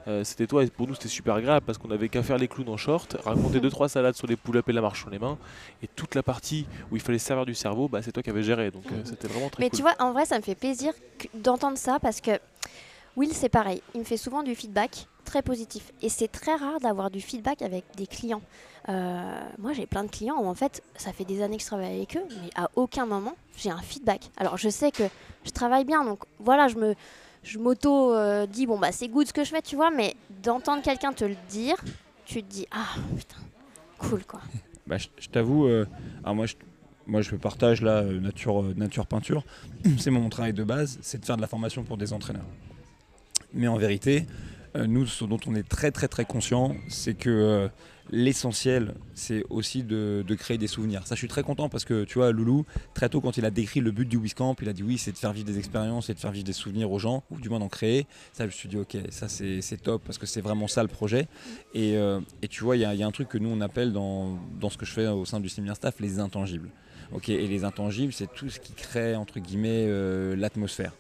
euh, c'était toi. Et pour nous c'était super agréable parce qu'on avait qu'à faire les clowns en short raconter deux trois salades sur les pull-up et la marche sur les mains. Et toute la partie où il fallait servir du cerveau bah, c'est toi qui avais géré. Donc c'était vraiment très mais tu vois en vrai ça me fait plaisir d'entendre ça parce que Will c'est pareil il me fait souvent du feedback très positif. Et c'est très rare d'avoir du feedback avec des clients. Euh, moi, j'ai plein de clients où en fait, ça fait des années que je travaille avec eux, mais à aucun moment j'ai un feedback. Alors, je sais que je travaille bien, donc voilà, je me, je m'auto euh, bon bah c'est good ce que je fais, tu vois, mais d'entendre quelqu'un te le dire, tu te dis ah putain, cool quoi. Bah, je, t'avoue, euh, moi je, moi je partage la nature, nature peinture, c'est mon travail de base, c'est de faire de la formation pour des entraîneurs. Mais en vérité, euh, nous, ce dont on est très très très conscient, c'est que euh, l'essentiel, c'est aussi de, créer des souvenirs. Ça, je suis très content parce que, tu vois, Loulou, très tôt, quand il a décrit le but du Wiscamp, il a dit oui, c'est de faire vivre des expériences et de faire vivre des souvenirs aux gens, ou du moins d'en créer. Ça, je me suis dit, ok, ça, c'est top parce que c'est vraiment ça le projet. Et, euh, tu vois, il y, a un truc que nous, on appelle dans, dans, ce que je fais au sein du séminaire staff les intangibles. Et les intangibles, c'est tout ce qui crée, entre guillemets, l'atmosphère.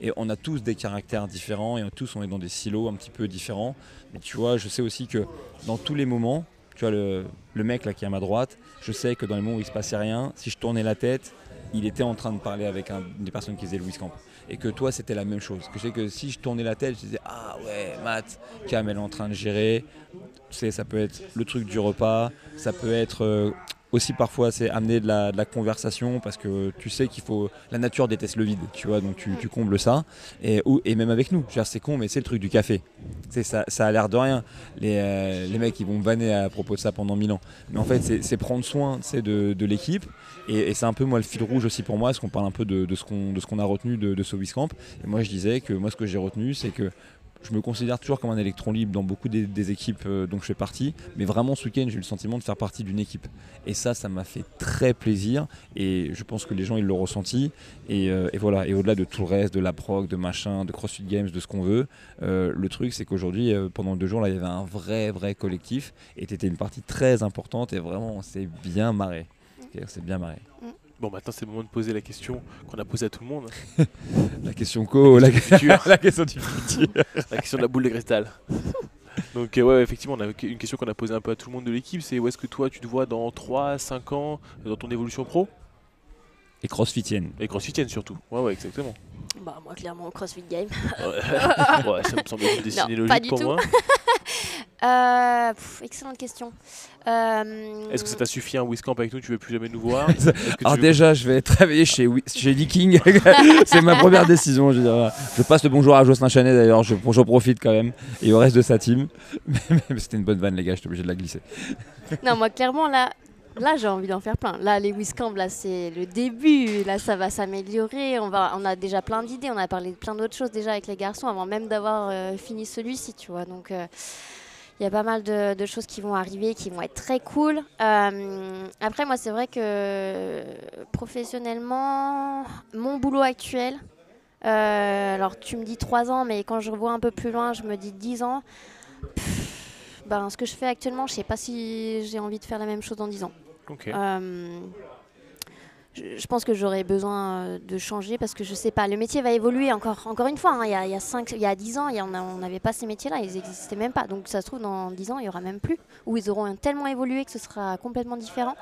Et on a tous des caractères différents et tous on est dans des silos un petit peu différents. Mais tu vois, je sais aussi que dans tous les moments, tu vois, le, mec là qui est à ma droite, je sais que dans les moments où il se passait rien, si je tournais la tête, il était en train de parler avec un, des personnes qui faisaient le Wiscamp. Et que toi, c'était la même chose. Que je sais que si je tournais la tête, je disais Ah ouais, Matt, Cam, elle est en train de gérer. Tu sais, ça peut être le truc du repas, ça peut être euh, aussi parfois c'est amener de la, conversation parce que tu sais qu'il faut la nature déteste le vide tu vois donc tu, combles ça. Et, et même avec nous c'est con mais c'est le truc du café. Ça, ça a l'air de rien. Les, euh, les mecs ils vont me vanner à propos de ça pendant mille ans. Mais en fait c'est prendre soin de, de l'équipe. Et, c'est un peu moi le fil rouge aussi pour moi parce qu'on parle un peu de, de ce qu'on a retenu de, de ce Wiscamp et moi je disais que moi ce que j'ai retenu c'est que je me considère toujours comme un électron libre dans beaucoup des, équipes euh, dont je fais partie. Mais vraiment, ce week-end, j'ai eu le sentiment de faire partie d'une équipe. Et ça, ça m'a fait très plaisir. Et je pense que les gens, ils l'ont ressenti. Et, euh, voilà. Et au-delà de tout le reste, de la prog, de machin, de CrossFit Games, de ce qu'on veut, euh, le truc, c'est qu'aujourd'hui, pendant deux jours, là, il y avait un vrai, vrai collectif. Et tu étais une partie très importante. Et vraiment, on s'est bien marré. C'est bien marré. Bon, maintenant c'est le moment de poser la question qu'on a posée à tout le monde. la question co, la, la, question du futur. la question de la boule de cristal. Donc, euh, ouais, effectivement, on a une question qu'on a posée un peu à tout le monde de l'équipe c'est où est-ce que toi tu te vois dans 3, 5 ans dans ton évolution pro? Et crossfitienne. Et crossfitienne surtout. Ouais, ouais, exactement. Bah, moi, clairement, CrossFit Game. ouais, ça me semble une destinée logique pour moi. Euh, excellente question. Euh, Est-ce que ça t'a suffi un Wiscamp avec nous Tu veux plus jamais nous voir Alors déjà, je vais travailler chez chez Leaking. c'est ma première décision. Je, je, passe le bonjour à Jocelyn Chanet d'ailleurs. Je, je profite quand même et au reste de sa team. C'était une bonne vanne les gars. J'étais obligé de la glisser. non, moi clairement là, Là, j'ai envie d'en faire plein. Là, les Wiscamp, là, c'est le début. Là, ça va s'améliorer. On, va, on a déjà plein d'idées. On a parlé de plein d'autres choses déjà avec les garçons avant même d'avoir euh, fini celui-ci, tu vois. Donc, euh, il y a pas mal de, choses qui vont arriver, qui vont être très cool. Euh, après, moi, c'est vrai que professionnellement, mon boulot actuel, alors tu me dis 3 ans, mais quand je revois un peu plus loin, je me dis 10 ans ben, ce que je fais actuellement, je sais pas si j'ai envie de faire la même chose dans 10 ans. Ok. Euh, je, pense que j'aurais besoin euh, de changer parce que je sais pas, le métier va évoluer encore, encore une fois. hein, il, y a, il, y a cinq- il y a 10 ans, on n'avait pas ces métiers-là, ils n'existaient même pas. Donc ça se trouve, dans 10 ans, il y aura même plus. Ou ils auront tellement évolué que ce sera complètement différent.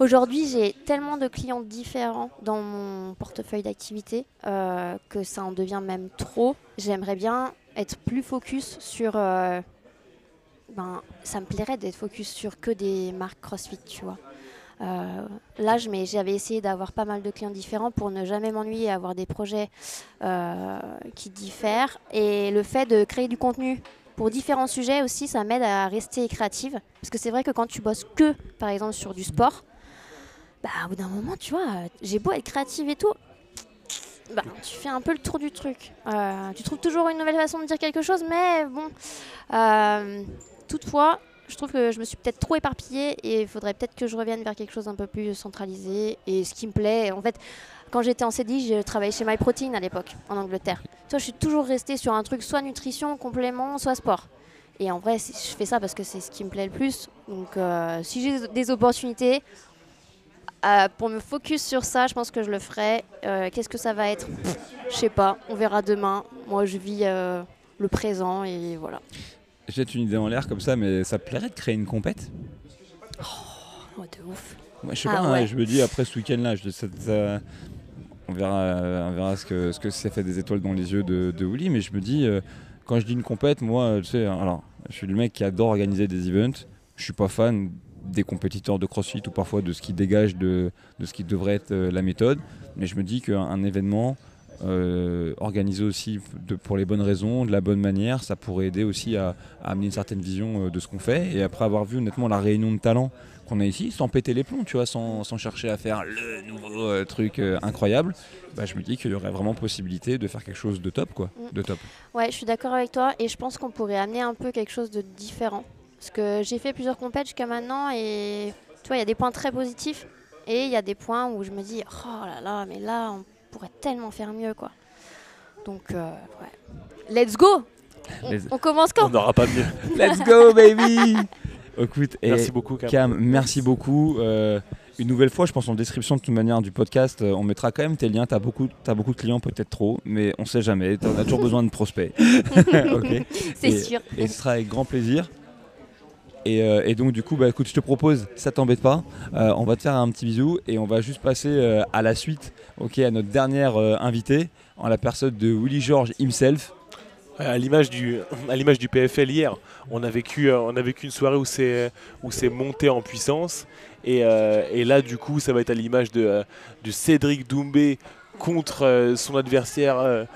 Aujourd'hui, j'ai tellement de clients différents dans mon portefeuille d'activité euh, que ça en devient même trop. J'aimerais bien être plus focus sur. euh, ben, ça me plairait d'être focus sur que des marques CrossFit, tu vois. Euh, là, je m'ai- j'avais essayé d'avoir pas mal de clients différents pour ne jamais m'ennuyer, avoir des projets euh, qui diffèrent. Et le fait de créer du contenu pour différents sujets aussi, ça m'aide à rester créative. Parce que c'est vrai que quand tu bosses que, par exemple, sur du sport, bah, au bout d'un moment, tu vois, j'ai beau être créative et tout, bah, tu fais un peu le tour du truc. Euh, tu trouves toujours une nouvelle façon de dire quelque chose, mais bon. euh, toutefois, je trouve que je me suis peut-être trop éparpillée et il faudrait peut-être que je revienne vers quelque chose un peu plus centralisé. Et ce qui me plaît, en fait, quand j'étais en CDI, je travaillais chez MyProtein à l'époque, en Angleterre. Toi, je suis toujours restée sur un truc soit nutrition, complément, soit sport. Et en vrai, je fais ça parce que c'est ce qui me plaît le plus. Donc, euh, si j'ai des opportunités euh, pour me focus sur ça, je pense que je le ferai. Euh, Qu'est-ce que ça va être? Je sais pas, on verra demain. Moi, je vis le présent et voilà. J'ai une idée en l'air comme ça, mais ça plairait de créer une compète Oh, de ouf. Moi, je sais Ah pas, hein, je me dis après ce week-end-là, je- ça- ça- on verra, on verra ce que, ce que ça fait des étoiles dans les yeux de, de Willy, mais je me dis, euh, quand je dis une compète, moi, tu sais, alors, je suis le mec qui adore organiser des events, je suis pas fan des compétiteurs de CrossFit ou parfois de ce qui dégage de, de ce qui devrait être euh, la méthode, mais je me dis qu'un un événement euh, organisé aussi de- pour les bonnes raisons, de la bonne manière, ça pourrait aider aussi à, à amener une certaine vision euh, de ce qu'on fait, et après avoir vu honnêtement la réunion de talents qu'on a ici, sans péter les plombs, tu vois, sans, sans chercher à faire le nouveau euh, truc euh, incroyable, bah, je me dis qu'il y aurait vraiment possibilité de faire quelque chose de top, quoi, Mm. de top. Ouais, je suis d'accord avec toi et je pense qu'on pourrait amener un peu quelque chose de différent. Parce que j'ai fait plusieurs compètes jusqu'à maintenant et tu vois, il y a des points très positifs et il y a des points où je me dis, oh là là, mais là, on pourrait tellement faire mieux, quoi. Donc, euh, ouais. Let's go on, Let's- on commence On quand n'aura pas mieux. Let's go, baby Écoute, et Merci beaucoup, Cam. Cam, merci beaucoup. Euh, une nouvelle fois, je pense en description de toute manière du podcast, euh, on mettra quand même tes liens. Tu as beaucoup, t'as beaucoup de clients, peut-être trop, mais on sait jamais. On a toujours besoin de prospects. Ok. C'est sûr. Et ce sera avec grand plaisir. Et, euh, et donc du coup, bah, écoute, je te propose, ça t'embête pas, euh, on va te faire un petit bisou et on va juste passer euh, à la suite, ok, à notre dernière invitée, en la personne de Willy George himself. À l'image du, du PFL hier, on a vécu, on a vécu une soirée où c'est, monté en puissance. Et, et là, du coup, ça va être à l'image de, Cédric Doumbé contre son adversaire.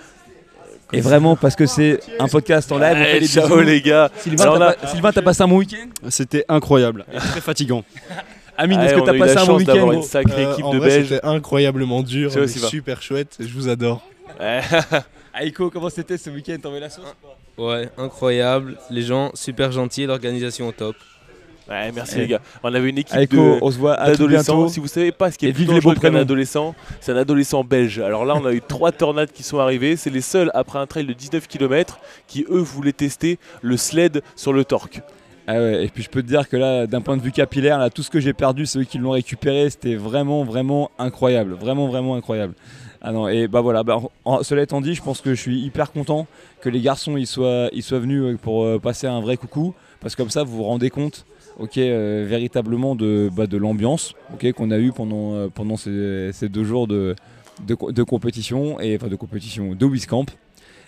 Et vraiment parce que c'est un podcast en live, on fait ouais, des ciao bisous. les gars. Sylvain, Alors t'as là- pas- Sylvain, t'as passé un bon week-end C'était incroyable et très fatigant. Amine, est-ce que on t'as eu passé la un bon chance week-end d'avoir gros une sacrée Euh, équipe en de vrai, Belges. C'était incroyablement dur, C'est mais aussi va. super chouette. Je vous adore. Ouais. Aiko, comment c'était ce week-end? T'en veux la sauce Ouais, incroyable. Les gens super gentils, l'organisation au top. Ouais, merci les gars. On avait une équipe d'adolescents. Si vous savez pas ce qui est plus dangereux qu'un adolescent, c'est un adolescent belge. Alors là, on a eu trois tornades qui sont arrivées. C'est les seuls après un trail de 19 km qui eux voulaient tester le sled sur le torque. Ah ouais, et puis je peux te dire que là, d'un point de vue capillaire, là, tout ce que j'ai perdu, ceux qui l'ont récupéré, c'était vraiment, vraiment incroyable. Vraiment, vraiment incroyable. Ah non, et bah voilà, bah, en- cela étant dit, je pense que je suis hyper content que les garçons ils soient, ils soient venus euh, pour euh, passer un vrai coucou, parce que comme ça, vous vous rendez compte, ok, euh, véritablement de, bah, de l'ambiance ok, qu'on a eu pendant, euh, pendant ces, ces deux jours de, de, co- de compétition, et enfin de compétition, de Wiscamp.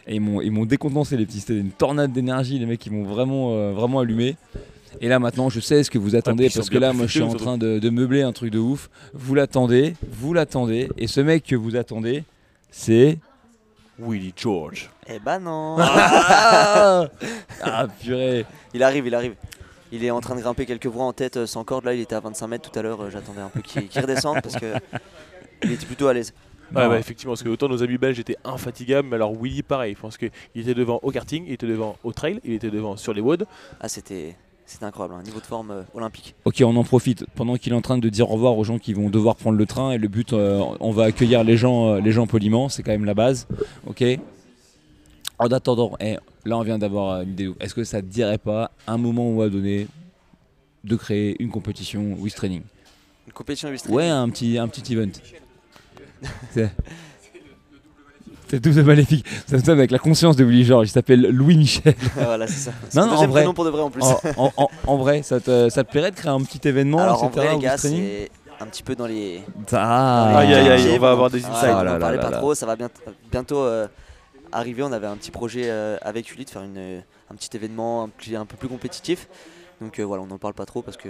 Et ils m'ont, ils m'ont décontenancé les petits, c'était une tornade d'énergie, les mecs ils m'ont vraiment, euh, vraiment allumé. Et là maintenant je sais ce que vous attendez parce que là moi je suis en train de, de meubler un truc de ouf. Vous l'attendez, vous l'attendez. Et ce mec que vous attendez, c'est... Willy George. Eh bah non Ah, ah purée Il arrive, il arrive. Il est en train de grimper quelques voies en tête euh, sans corde. Là, il était à 25 mètres tout à l'heure. euh, J'attendais un peu qu'il redescende parce que il était plutôt à l'aise. Ouais, effectivement, parce que autant nos amis belges étaient infatigables, mais alors Willy, pareil. Je pense qu'il était devant au karting, il était devant au trail, il était devant sur les woods. Ah, c'était incroyable. Un niveau de forme euh, olympique. Ok on en profite pendant qu'il est en train de dire au revoir aux gens qui vont devoir prendre le train et le but euh, on va accueillir les gens, euh, les gens poliment, c'est quand même la base. Ok En attendant, eh, là on vient d'avoir euh, une idée. Est-ce que ça te dirait pas, un moment ou à donner, de créer une compétition Wiz Training? Une compétition illustrée. Ouais, un petit, un petit event. C'est c'est double maléfique. Ça me semble avec la conscience de Willy George. Il s'appelle Louis Michel. voilà, c'est ça. C'est Non, non, en vrai. pour de vrai en plus. En, en- en- en vrai, ça te, ça te plairait de créer un petit événement, Alors en vrai, les gars, Training? c'est un petit peu dans les. Ah, Aïe, aïe, aïe, on va avoir des insights. on Oh là en là pas là. trop, ça va bien- bientôt euh, arriver. On avait un petit projet euh, avec Uli de faire une, un petit événement un, peu plus compétitif. Donc euh, voilà, on n'en parle pas trop parce que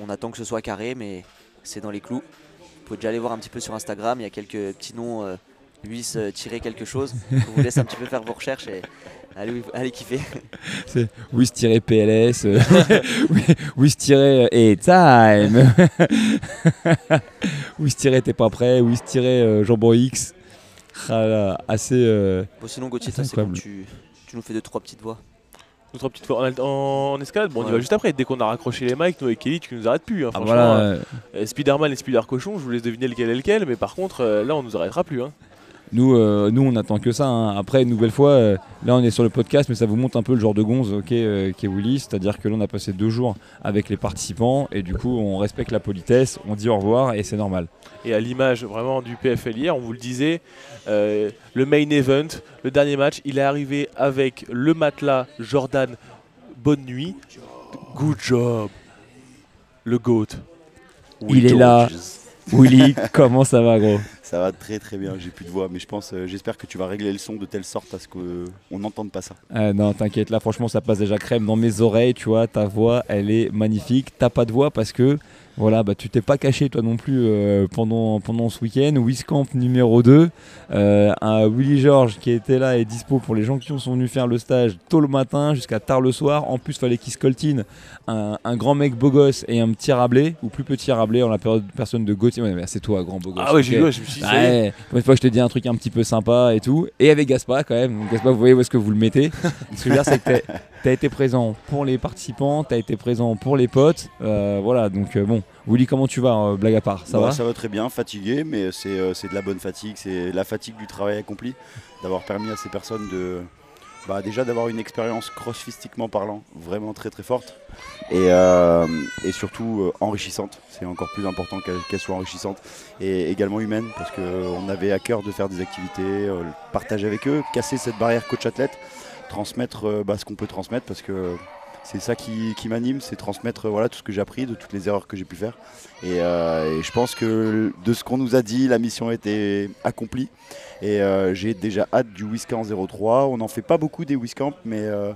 on attend que ce soit carré, mais c'est dans les clous. Vous pouvez déjà aller voir un petit peu sur Instagram, il y a quelques petits noms, euh, euh, tiré quelque chose. Je vous laisse un petit peu faire vos recherches et allez, allez kiffer. Wiz-PLS, euh, Wiz-et time Wiz- t'es pas prêt, Wiz-jambon X. Ah là, assez. euh, Bon, sinon, Gauthier, bon, incroyable. tu, tu nous fais deux trois petites voix. Deux, trois petites fois en, en escalade. Bon, on y va juste après. Dès qu'on a raccroché les mics, nous et Kelly, tu nous arrêtes plus. hein. ah, Franchement, voilà, euh, euh, euh, Spider-Man et Spider-Cochon, je vous laisse deviner lequel est lequel. Mais par contre, euh, là, on nous arrêtera plus. hein. Nous, euh, nous, on attend que ça. hein. Après, une nouvelle fois, euh, là, on est sur le podcast, mais ça vous montre un peu le genre de gonze ok, euh, qu'est Willy. C'est-à-dire que là, on a passé deux jours avec les participants et du coup, on respecte la politesse, on dit au revoir et c'est normal. Et à l'image vraiment du PFL hier, on vous le disait, euh, le main event, le dernier match, il est arrivé avec le matelas Jordan Bonne Nuit. Good job. Le GOAT. Il est là. Willy, comment ça va, gros? Ça va très très bien, j'ai plus de voix, mais je pense, euh, j'espère que tu vas régler le son de telle sorte à ce qu'on n'entende pas ça. Ah non, t'inquiète, là franchement ça passe déjà crème dans mes oreilles, tu vois, ta voix elle est magnifique. T'as pas de voix parce que voilà, bah tu t'es pas caché toi non plus euh, pendant, pendant ce week-end. Wiscamp numéro 2, euh, un Willy George qui était là et dispo pour les gens qui sont venus faire le stage tôt le matin jusqu'à tard le soir. En plus, fallait qu'il scoltine un, un grand mec beau gosse et un petit rablé, ou plus petit rablé en la période personne de Gauthier. Ouais, c'est toi, grand beau gosse. Ah ouais, j'ai ok. vu, je me suis dit. Ouais, une fois je te dis un truc un petit peu sympa et tout. Et avec Gaspa quand même. Donc Gaspa, vous voyez où est-ce que vous le mettez. Ce que je veux dire, c'est que t'as- t'as été présent pour les participants, t'as été présent pour les potes. Euh, voilà, donc euh, bon. Willy, comment tu vas, euh, blague à part? Ça Bah, va? Ça va très bien, fatigué, mais c'est euh, c'est de la bonne fatigue, c'est la fatigue du travail accompli, d'avoir permis à ces personnes de. Bah, déjà d'avoir une expérience crossfistiquement parlant vraiment très très forte et, euh, et surtout enrichissante. C'est encore plus important qu'elle soit enrichissante et également humaine parce qu'on avait à cœur de faire des activités, partager avec eux, casser cette barrière coach-athlète, transmettre euh, bah, ce qu'on peut transmettre parce que c'est ça qui, m'anime, c'est transmettre tout ce que j'ai appris, de toutes les erreurs que j'ai pu faire. Et, euh, et je pense que de ce qu'on nous a dit, la mission a été accomplie. Et euh, j'ai déjà hâte du Wiscamp 03. On n'en fait pas beaucoup des Wiscamp, mais euh,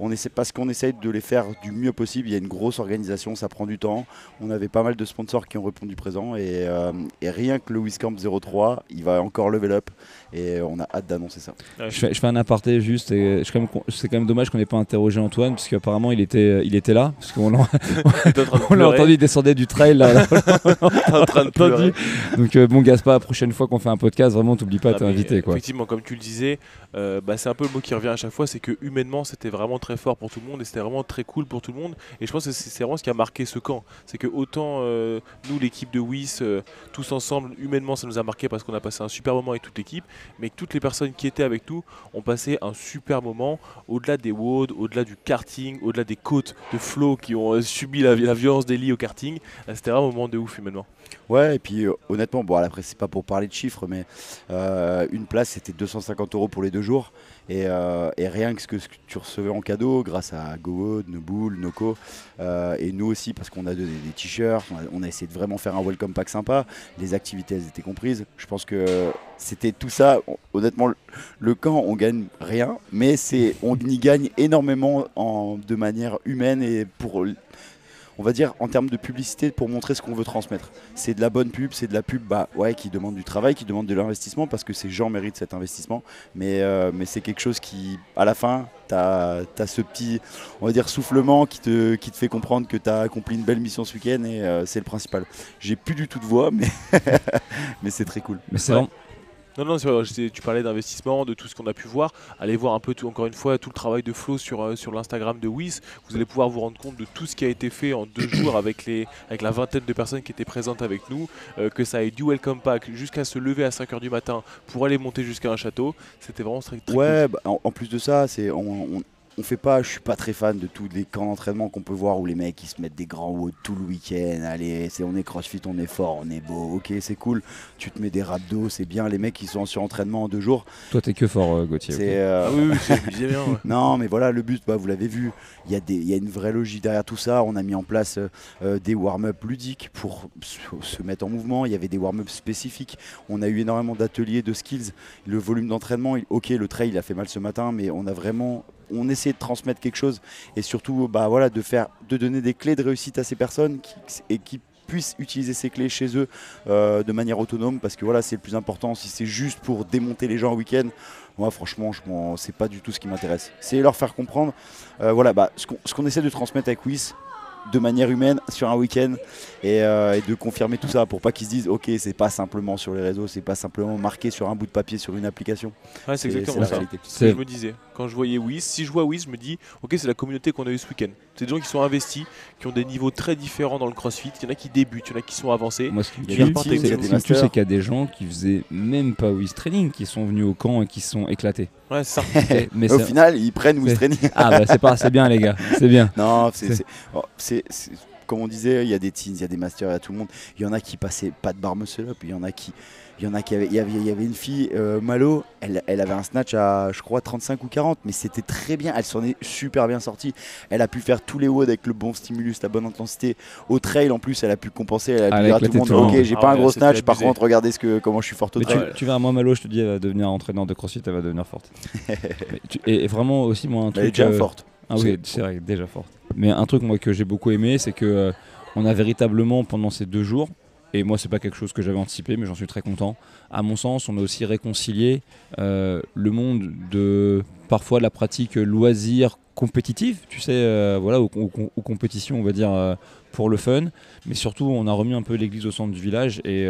on essaie, parce qu'on essaye de les faire du mieux possible. Il y a une grosse organisation, ça prend du temps. On avait pas mal de sponsors qui ont répondu présent. Et, euh, et rien que le Wiscamp 03, il va encore level up. Et on a hâte d'annoncer ça. je fais, je fais un aparté juste. et je suis quand même con- C'est quand même dommage qu'on n'ait pas interrogé Antoine, parce qu'apparemment il était, il était là. Parce qu'on l'a on l'a entendu, il descendait du trail. Là, là. T'es en train de pleurer. Donc euh, bon, Gaspa, la prochaine fois qu'on fait un podcast, vraiment, t'oublies pas, Ah, t'es invité. Quoi. Effectivement, comme tu le disais, euh, bah, c'est un peu le mot qui revient à chaque fois, c'est que humainement c'était vraiment très fort pour tout le monde et c'était vraiment très cool pour tout le monde. Et je pense que c'est vraiment ce qui a marqué ce camp. C'est que autant euh, nous, l'équipe de WIS, euh, tous ensemble, humainement ça nous a marqué parce qu'on a passé un super moment avec toute l'équipe, mais que toutes les personnes qui étaient avec nous ont passé un super moment au-delà des WOD, au-delà du karting, au-delà des côtes de flow qui ont euh, subi la, violence des lits au karting. C'était un moment de ouf humainement. Ouais, et puis honnêtement, bon, après, c'est pas pour parler de chiffres, mais une place c'était 250 euros pour les deux jours. Et, euh, et rien que ce que, tu recevais en cadeau, grâce à GoWood, Nobull, Noco, euh, et nous aussi, parce qu'on a donné des t-shirts, on a, essayé de vraiment faire un welcome pack sympa. Les activités, elles étaient comprises. Je pense que c'était tout ça. Hon- Honnêtement, le, camp, on gagne rien, mais on y gagne énormément en, de manière humaine et pour on va dire en termes de publicité pour montrer ce qu'on veut transmettre. C'est de la bonne pub, c'est de la pub bah, ouais, qui demande du travail, qui demande de l'investissement parce que ces gens méritent cet investissement. Mais, euh, c'est quelque chose qui, à la fin, tu as, ce petit on va dire, soufflement qui te, qui fait comprendre que tu as accompli une belle mission ce week-end et euh, c'est le principal. J'ai plus du tout de voix, mais, c'est très cool. Non, non, tu parlais d'investissement, de tout ce qu'on a pu voir. Allez voir un peu, tout, encore une fois, tout le travail de Flo sur, euh, sur l'Instagram de Wiz. Vous allez pouvoir vous rendre compte de tout ce qui a été fait en deux jours avec, les, avec la vingtaine de personnes qui étaient présentes avec nous. euh, que ça ait du welcome pack jusqu'à se lever à 5h du matin pour aller monter jusqu'à un château. C'était vraiment très, très Ouais, cool. bah, en, en plus de ça, c'est on, on, on fait pas. Je suis pas très fan de tous les camps d'entraînement qu'on peut voir où les mecs ils se mettent des grands hauts tout le week-end. Allez, c'est on est CrossFit, on est fort, on est beau. Ok, c'est cool. Tu te mets des rabdos, c'est bien. Les mecs qui sont en surentraînement en deux jours, Toi, t'es que fort, euh, Gauthier. euh, Ah oui, oui, bien. ouais. Non, mais voilà, le but, bah, vous l'avez vu, il y, a des- il y a une vraie logique derrière tout ça. On a mis en place euh, euh, des warm-up ludiques pour se, se mettre en mouvement. Il y avait des warm-up spécifiques. On a eu énormément d'ateliers, de skills. Le volume d'entraînement, il- ok, le trail il a fait mal ce matin, mais on a vraiment. On essaie de transmettre quelque chose et surtout bah, voilà, de, faire, de donner des clés de réussite à ces personnes et qui puissent utiliser ces clés chez eux euh, de manière autonome parce que voilà c'est le plus important. Si c'est juste pour démonter les gens en week-end moi franchement je c'est pas du tout ce qui m'intéresse. C'est leur faire comprendre euh, voilà bah, ce qu'on essaie de transmettre avec Wiss de manière humaine sur un week-end et, euh, et de confirmer tout ça pour pas qu'ils se disent ok c'est pas simplement sur les réseaux c'est pas simplement marqué sur un bout de papier sur une application Ouais, c'est exactement ça. réalité. C'est ce que je me disais. Quand je voyais Wiz, si je vois Wiz, je me dis, ok, c'est la communauté qu'on a eu ce week-end. C'est des gens qui sont investis, qui ont des niveaux très différents dans le CrossFit. Il y en a qui débutent, il y en a qui sont avancés. Moi, ce qui me c'est qu'il y a des gens qui faisaient même pas Wiz Training, qui sont venus au camp et qui sont éclatés. Ouais, c'est ça. Mais au c'est- final ils prennent c'est- Training Ah bah c'est pas, c'est bien les gars, c'est bien. Non, c'est, C'est- comme on disait, il y a des teens, il y a des masters, il y a tout le monde. Il y en a qui passaient pas de bar muscle up, il y en a qui, il y en a qui avaient, il y avait, il y avait une fille, euh, Malo, elle, elle avait un snatch à, je crois, 35 ou 40, mais c'était très bien. Elle s'en est super bien sortie. Elle a pu faire tous les WOD avec le bon stimulus, la bonne intensité. Au trail, en plus, elle a pu compenser. Elle a pu a dire à tout le monde, ok, j'ai Ah pas un gros snatch, par contre, regardez ce que, comment je suis forte au Mais tu, trail. tu verras, moi Malo, je te dis, elle va devenir entraîneur de CrossFit, elle va devenir forte. Mais tu- et, et vraiment aussi moi un Elle est truc. déjà euh, forte. Ah oui, c'est vrai, déjà forte. Mais un truc que j'ai beaucoup aimé, c'est que euh, on a véritablement pendant ces deux jours, et moi c'est pas quelque chose que j'avais anticipé, mais j'en suis très content. À mon sens, on a aussi réconcilié euh, le monde de parfois la pratique loisir compétitive, tu sais, euh, voilà, aux, compétitions, on va dire pour le fun, mais surtout on a remis un peu l'église au centre du village et,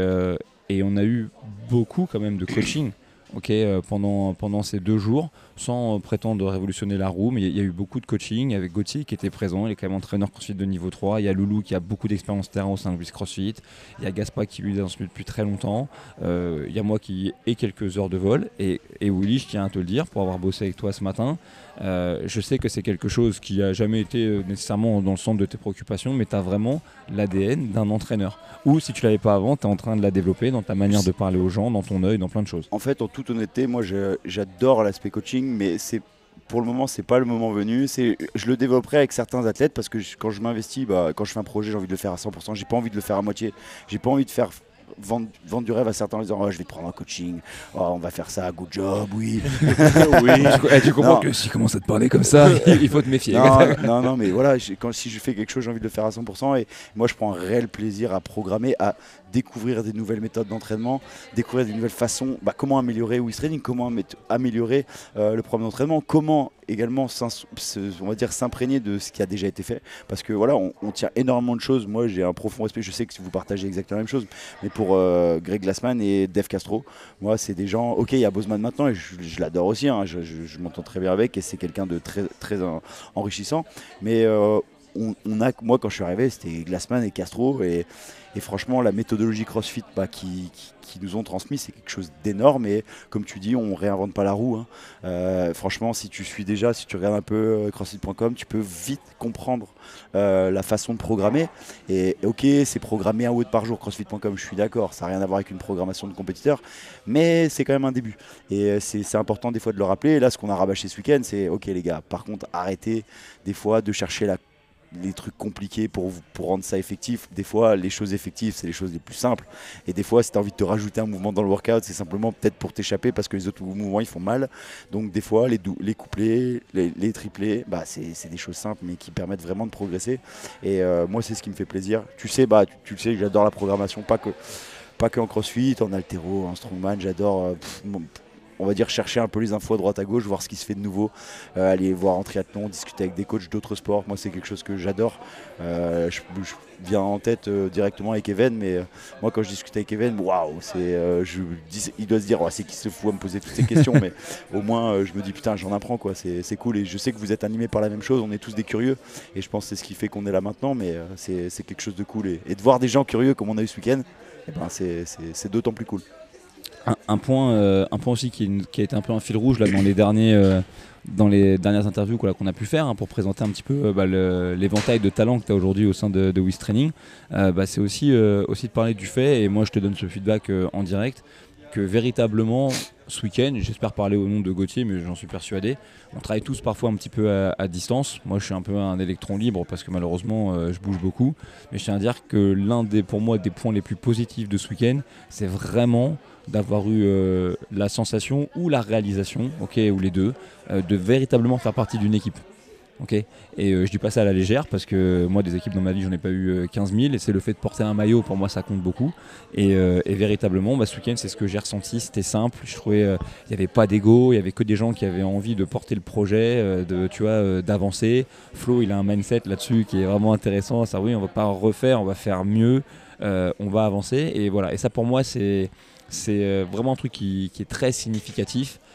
on a eu beaucoup quand même de coaching. ok, pendant ces deux jours, sans euh, prétendre révolutionner la roue, mais il y, a eu beaucoup de coaching avec Gauthier qui était présent, il est quand même entraîneur CrossFit de niveau 3, il y a Loulou qui a beaucoup d'expérience terrain au sein de Wiz CrossFit, il y a Gaspa qui lui est dans ce milieu depuis très longtemps, euh, il y a moi qui ai quelques heures de vol, et, et Willy, je tiens à te le dire, pour avoir bossé avec toi ce matin, euh, je sais que c'est quelque chose qui a jamais été nécessairement dans le centre de tes préoccupations, mais tu as vraiment l'ADN d'un entraîneur. Ou si tu l'avais pas avant, tu es en train de la développer dans ta manière de parler aux gens, dans ton œil, dans plein de choses. En fait, en toute honnêteté, moi j'adore l'aspect coaching, mais c'est pour le moment, c'est pas le moment venu. C'est, je le développerai avec certains athlètes parce que je- quand je m'investis, bah, quand je fais un projet, j'ai envie de le faire à 100%. J'ai pas envie de le faire à moitié. J'ai pas envie de faire vendre, vendre du rêve à certains en disant oh, je vais te prendre un coaching, oh, on va faire ça, good job, oui. oui. Tu, eh, tu comprends Non. que s'il commence à te parler comme ça, il faut te méfier. non, non, non, mais voilà, quand, si je fais quelque chose, j'ai envie de le faire à 100%. Et moi, je prends un réel plaisir à programmer, à découvrir des nouvelles méthodes d'entraînement, découvrir des nouvelles façons, bah, comment améliorer Wiz Training, comment amé- améliorer euh, le programme d'entraînement, comment également, s'imprégner de ce qui a déjà été fait. Parce que voilà, on, tient énormément de choses. Moi, j'ai un profond respect. Je sais que vous partagez exactement la même chose. Mais pour euh, Greg Glassman et Dave Castro, moi, c'est des gens. Ok, il y a Bozeman maintenant et je, l'adore aussi. hein, je m'entends très bien avec et c'est quelqu'un de très, très en- enrichissant. Mais euh, on, a, moi, quand je suis arrivé, c'était Glassman et Castro. Et, franchement, la méthodologie CrossFit bah, qui, nous ont transmis, c'est quelque chose d'énorme. Et comme tu dis, on réinvente pas la roue. hein. Euh, franchement, si tu suis déjà, si tu regardes un peu euh, CrossFit.com, tu peux vite comprendre euh, la façon de programmer. Et ok, c'est programmé un WOD par jour, CrossFit.com, je suis d'accord, ça n'a rien à voir avec une programmation de compétiteur, mais c'est quand même un début. Et c'est important des fois de le rappeler. Et là, ce qu'on a rabâché ce week-end, c'est ok les gars, par contre, arrêtez des fois de chercher la les trucs compliqués pour, rendre ça effectif. Des fois, les choses effectives, c'est les choses les plus simples. Et des fois, si tu as envie de te rajouter un mouvement dans le workout, c'est simplement peut-être pour t'échapper parce que les autres mouvements, ils font mal. Donc des fois, les, les couplets, les, triplés, bah, c'est des choses simples mais qui permettent vraiment de progresser. Et euh, moi, c'est ce qui me fait plaisir. Tu sais, bah, tu, le sais, j'adore la programmation, pas que, pas que en crossfit, en altéro, en strongman, j'adore. On va dire, chercher un peu les infos à droite à gauche, voir ce qui se fait de nouveau, euh, aller voir en triathlon, discuter avec des coachs d'autres sports. Moi, c'est quelque chose que j'adore. Euh, je, je viens en tête euh, directement avec Even, mais moi, quand je discute avec Even, waouh, c'est, je dis- il doit se dire, Oh, c'est qui se fout à me poser toutes ces questions, mais au moins, je me dis, putain, j'en apprends, quoi. C'est, c'est cool. Et je sais que vous êtes animés par la même chose, on est tous des curieux, et je pense que c'est ce qui fait qu'on est là maintenant, mais c'est, c'est quelque chose de cool. Et, et de voir des gens curieux comme on a eu ce week-end, eh ben, c'est, c'est- c'est d'autant plus cool. Un, point, euh, un point aussi qui, qui a été un peu un fil rouge là, dans, les derniers, euh, dans les dernières interviews qu'on a pu faire hein, pour présenter un petit peu euh, bah, l'éventail de talents que tu as aujourd'hui au sein de, de Training, bah, c'est aussi, aussi de parler du fait, et moi je te donne ce feedback en direct, que véritablement ce week-end, j'espère parler au nom de Gauthier, mais j'en suis persuadé, on travaille tous parfois un petit peu à, distance. Moi je suis un peu un électron libre parce que malheureusement euh, je bouge beaucoup, mais je tiens à dire que l'un des, pour moi, des points les plus positifs de ce week-end, c'est vraiment d'avoir eu euh, la sensation ou la réalisation, ok, ou les deux, euh, de véritablement faire partie d'une équipe. Ok. Et euh, je dis pas ça à la légère parce que moi des équipes dans ma vie j'en ai pas eu euh, 15 000 et c'est le fait de porter un maillot pour moi ça compte beaucoup. Et, euh, véritablement bah, ce week-end c'est ce que j'ai ressenti. C'était simple. Je trouvais euh, il n'y avait pas d'ego. Il y avait que des gens qui avaient envie de porter le projet euh, euh, d'avancer. Flo il a un mindset là-dessus qui est vraiment intéressant. Ça oui on va pas refaire on va faire mieux euh, on va avancer. Et voilà. Et ça pour moi c'est euh, vraiment un truc qui, est très significatif. euh,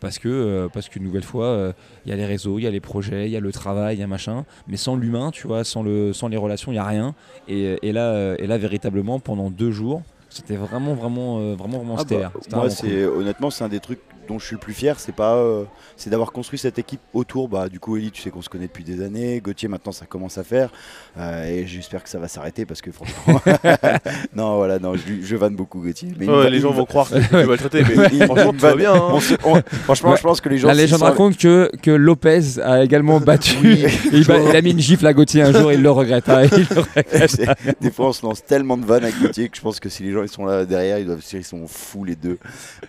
parce que euh, parce qu'une nouvelle fois euh, il y a les réseaux, il y a les projets, il y a le travail, il y a machin, mais sans l'humain, tu vois, sans le sans les relations, il y a rien. Et, et là euh, et là véritablement pendant deux jours, c'était vraiment vraiment euh, vraiment vraiment Ah bah, moi, cool. c'est honnêtement, c'est un des trucs dont je suis le plus fier. C'est pas, euh, c'est d'avoir construit cette équipe autour. Bah, du coup, Eli, tu sais qu'on se connaît depuis des années. Gauthier, maintenant, ça commence à faire. Euh, et j'espère que ça va s'arrêter parce que franchement, non, voilà, non, je, vanne beaucoup Gauthier. Mais il Ouais, va- les gens va- vont croire que tu vas le traiter, mais il- il franchement, me tout va bien. hein. On se- on- franchement, Ouais. je pense que les gens. La légende raconte que, que Lopez a également battu. Oui. il, ba- il a mis une gifle à Gauthier un jour et il le regrette. hein, il le regrette. Des fois, on se lance tellement de vannes avec Gauthier que je pense que si les gens ils sont là derrière, ils doivent se dire ils sont fous les deux.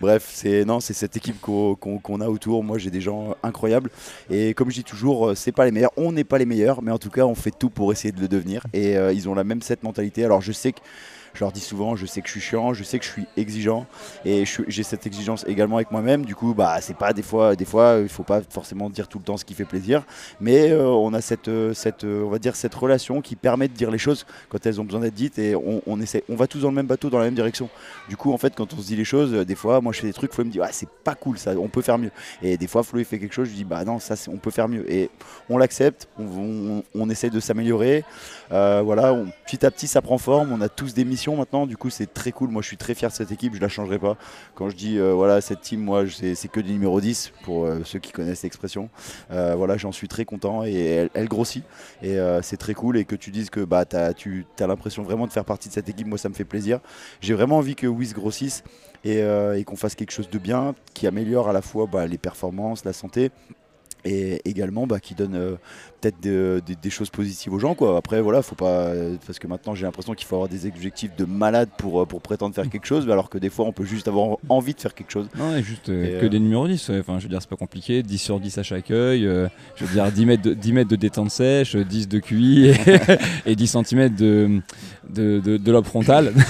Bref, c'est non, c'est cette équipe qu'on a autour. Moi, j'ai des gens incroyables et comme je dis toujours, euh, c'est pas les meilleurs. On n'est pas les meilleurs, mais en tout cas, on fait tout pour essayer de le devenir. Et euh, ils ont la même cette mentalité. Alors, je sais que je leur dis souvent, je sais que je suis chiant, je sais que je suis exigeant et j'ai cette exigence également avec moi-même. Du coup, bah, c'est pas des fois, des fois, il faut pas forcément dire tout le temps ce qui fait plaisir, mais euh, on a cette, euh, cette, euh, on va dire cette relation qui permet de dire les choses quand elles ont besoin d'être dites et on, essaie, on va tous dans le même bateau, dans la même direction. Du coup, en fait, quand on se dit les choses, des fois, moi, je fais des trucs, Flo me dit, ah, c'est pas cool, ça, on peut faire mieux. Et des fois, Flo il fait quelque chose, je dis, bah non, ça, on peut faire mieux. Et on l'accepte, on, on, essaie de s'améliorer. Voilà, petit à petit, ça prend forme. On a tous des missions maintenant. Du coup, c'est très cool. Moi, je suis très fier de cette équipe. Je la changerai pas. Quand je dis, euh, voilà, cette team, moi, c'est que du numéro 10 pour euh, ceux qui connaissent l'expression. Euh, voilà, j'en suis très content et elle, grossit. Et c'est très cool. Et que tu dises que bah, tu as l'impression vraiment de faire partie de cette équipe, moi, ça me fait plaisir. J'ai vraiment envie que Wiz grossisse et, qu'on fasse quelque chose de bien qui améliore à la fois bah, les performances, la santé et également bah, qui donne peut-être de- de- des choses positives aux gens quoi. Après voilà, faut pas parce que maintenant j'ai l'impression qu'il faut avoir des objectifs de malade pour, euh, pour prétendre faire quelque chose, alors que des fois on peut juste avoir envie de faire quelque chose. Non, et juste euh, Et, que euh, des numéros 10. ouais. Enfin, je veux dire, c'est pas compliqué. 10 sur 10 à chaque œil. euh, je veux dire, 10 mètres de, 10 mètres de détente sèche, 10 de QI et, et 10 cm de, de, de, de lobe frontal.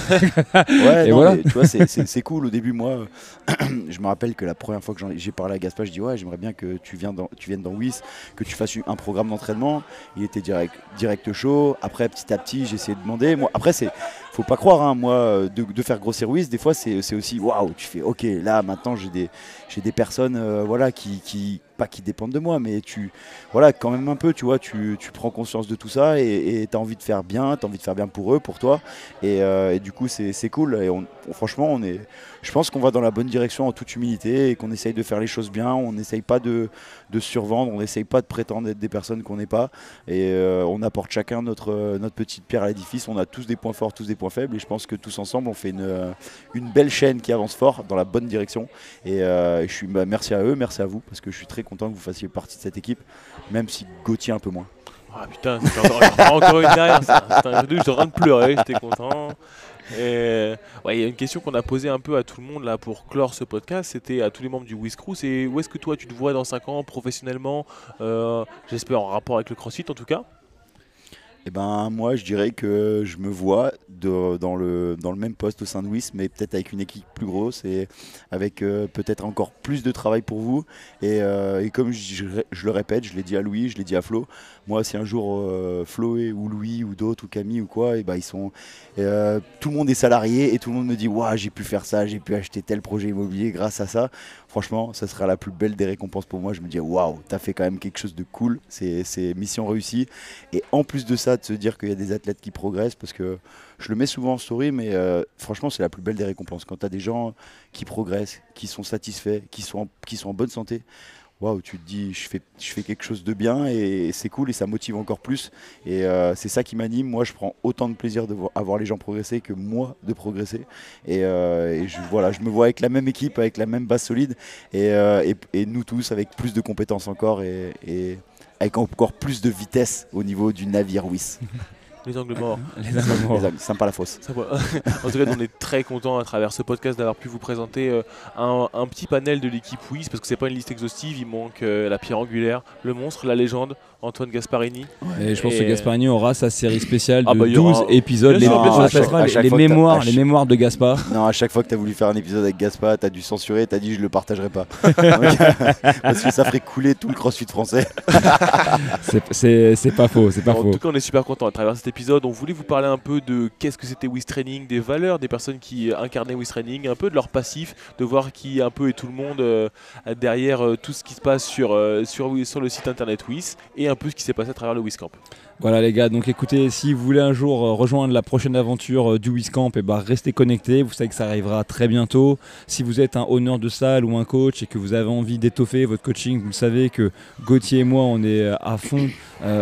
Ouais, Et non, voilà. mais tu vois, c'est- cool. Au début, moi, je me rappelle que la première fois que j'ai parlé à Gaspard, je dis ouais, j'aimerais bien que tu, viennes dans, tu viennes dans WIS, que tu fasses un programme d'entraînement. Il était direct, direct chaud. Après, petit à petit, j'ai essayé de demander. Moi, après, c'est faut pas croire, hein, moi, euh, de, faire grossir WIS, des fois, c'est aussi waouh, tu fais ok, là, maintenant, j'ai des, j'ai des personnes euh, voilà, qui, qui, pas qui dépendent de moi, mais tu, voilà, quand même un peu, tu vois, tu, prends conscience de tout ça et tu as envie de faire bien, tu as envie de faire bien pour eux, pour toi. Et, euh, et du coup, c'est cool. Et on- franchement, on est, je pense qu'on va dans la bonne direction en toute humilité et qu'on essaye de faire les choses bien. On n'essaye pas de, de survendre, on n'essaye pas de prétendre être des personnes qu'on n'est pas. Et euh, on apporte chacun notre, notre petite pierre à l'édifice. On a tous des points forts, tous des points faibles. Et je pense que tous ensemble, on fait une, euh, belle chaîne qui avance fort dans la bonne direction. Et euh, je suis, bah, merci à eux, merci à vous, parce que je suis très content que vous fassiez partie de cette équipe, même si Gauthier un peu moins. Ah putain, encore, encore une derrière. ça. Truc, J'étais en train de pleurer, j'étais content. Ouais, il y a une question qu'on a posée un peu à tout le monde là pour clore ce podcast, c'était à tous les membres du Whiz Crew, c'est où est-ce que toi tu te vois dans 5 ans professionnellement, euh, j'espère en rapport avec le CrossFit en tout cas? Eh ben moi je dirais que je me vois dans, le, même poste au sein de WIS, mais peut-être avec une équipe plus grosse et avec euh, peut-être encore plus de travail pour vous. Et, euh, comme je le répète, je l'ai dit à Louis, je l'ai dit à Flo, moi si un jour euh, Flo et- ou Louis ou d'autres ou Camille ou quoi, et ben euh, tout le monde est salarié et tout le monde me dit waouh j'ai pu faire ça, j'ai pu acheter tel projet immobilier grâce à ça. Franchement, ça sera la plus belle des récompenses pour moi. Je me dis waouh, t'as fait quand même quelque chose de cool. C'est mission réussie. Et en plus de ça, de se dire qu'il y a des athlètes qui progressent, parce que je le mets souvent en story, mais euh, franchement, c'est la plus belle des récompenses. Quand tu des gens qui progressent, qui sont satisfaits, qui sont en bonne santé, waouh, tu te dis, je fais, je fais quelque chose de bien et c'est cool et ça motive encore plus. Et euh, c'est ça qui m'anime. Moi, je prends autant de plaisir de voir, à les gens progresser que moi de progresser. Et, euh, et je, voilà, je me vois avec la même équipe, avec la même base solide et, euh, et- nous tous avec plus de compétences encore et avec encore plus de vitesse au niveau du navire WIS. Les angles morts. Les angles morts. Les angles, sympa la fosse. Va. en tout cas, on est très content à travers ce podcast d'avoir pu vous présenter euh, un, un petit panel de l'équipe WIS parce que c'est pas une liste exhaustive. Il manque euh, la pierre angulaire, le monstre, la légende, Antoine Gasparini. Et je pense Et- que Gasparini aura sa série spéciale de Ah bah, il y 12 aura- épisodes. Les, sûr, bien on sûr, à appellera chaque- à les- chaque mémoires, les mémoires de Gaspard. Non, à chaque fois que tu as voulu faire un épisode avec Gaspard, tu as dû censurer, tu as dit je le partagerai pas. Parce que ça ferait couler tout le crossfit français. C'est- pas faux, c'est pas en faux. tout cas, on est super content à travers cet On voulait vous parler un peu de qu'est-ce que c'était Wiz Training, des valeurs des personnes qui incarnaient Wiz Training, un peu de leur passif, de voir qui un peu est tout le monde euh, derrière euh, tout ce qui se passe sur, euh, le site internet Wiz et un peu ce qui s'est passé à travers le Wiz Camp. Voilà les gars, donc écoutez, si vous voulez un jour euh, rejoindre la prochaine aventure euh, du Wiscamp, et ben restez connectés, vous savez que ça arrivera très bientôt. Si vous êtes un honneur de salle ou un coach et que vous avez envie d'étoffer votre coaching, vous savez que Gauthier et moi on est euh, à fond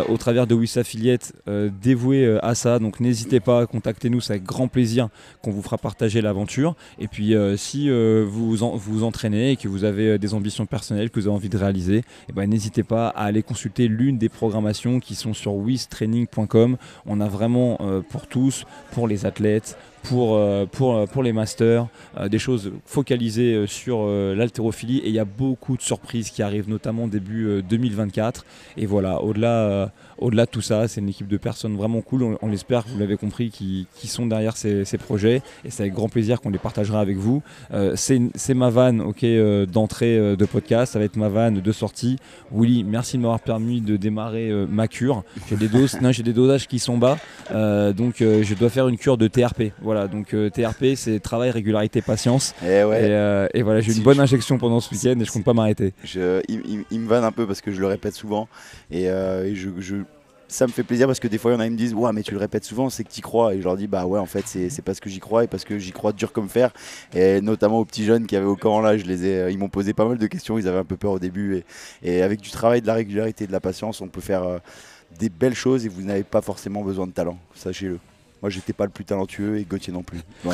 au travers de WIS Affiliate euh, à ça, donc n'hésitez pas, contactez-nous, c'est avec grand plaisir qu'on vous fera partager l'aventure. Et puis si vous, vous entraînez et que vous avez des ambitions personnelles que vous avez envie de réaliser, eh ben, n'hésitez pas à aller consulter l'une des programmations qui sont sur wistraining.com. On a vraiment euh, pour tous, pour les athlètes, pour, euh, euh, pour les masters, des choses focalisées sur l'haltérophilie et il y a beaucoup de surprises qui arrivent notamment début euh, 2024 et voilà au-delà au-delà de tout ça c'est une équipe de personnes vraiment cool on, on l'espère vous l'avez compris qui, qui sont derrière ces, ces projets et c'est avec grand plaisir qu'on les partagera avec vous Euh, c'est ma vanne euh, d'entrée euh, de podcast ça va être ma vanne de sortie Willy merci de m'avoir permis de démarrer ma cure j'ai des doses non, j'ai des dosages qui sont bas donc je dois faire une cure de TRP. Voilà, donc TRP c'est travail, régularité, patience. Et Eh ouais. Et, et voilà, j'ai Si une bonne je- injection pendant ce week-end et je compte pas m'arrêter. Il, il- il me vanne un peu parce que je le répète souvent. Et, et je, je- ça me fait plaisir parce que des fois, il y en a qui me disent Ouais, mais tu le répètes souvent, c'est que tu crois. Et je leur dis Bah ouais, en fait, c'est parce que j'y crois et parce que j'y crois dur comme fer. Et notamment aux petits jeunes qui avaient au camp là, je ai, ils m'ont posé pas mal de questions. Ils avaient un peu peur au début. Et, et avec du travail, de la régularité de la patience, on peut faire euh, des belles choses et vous n'avez pas forcément besoin de talent. Sachez-le. Moi, j'étais pas le plus talentueux et Gauthier non plus. Et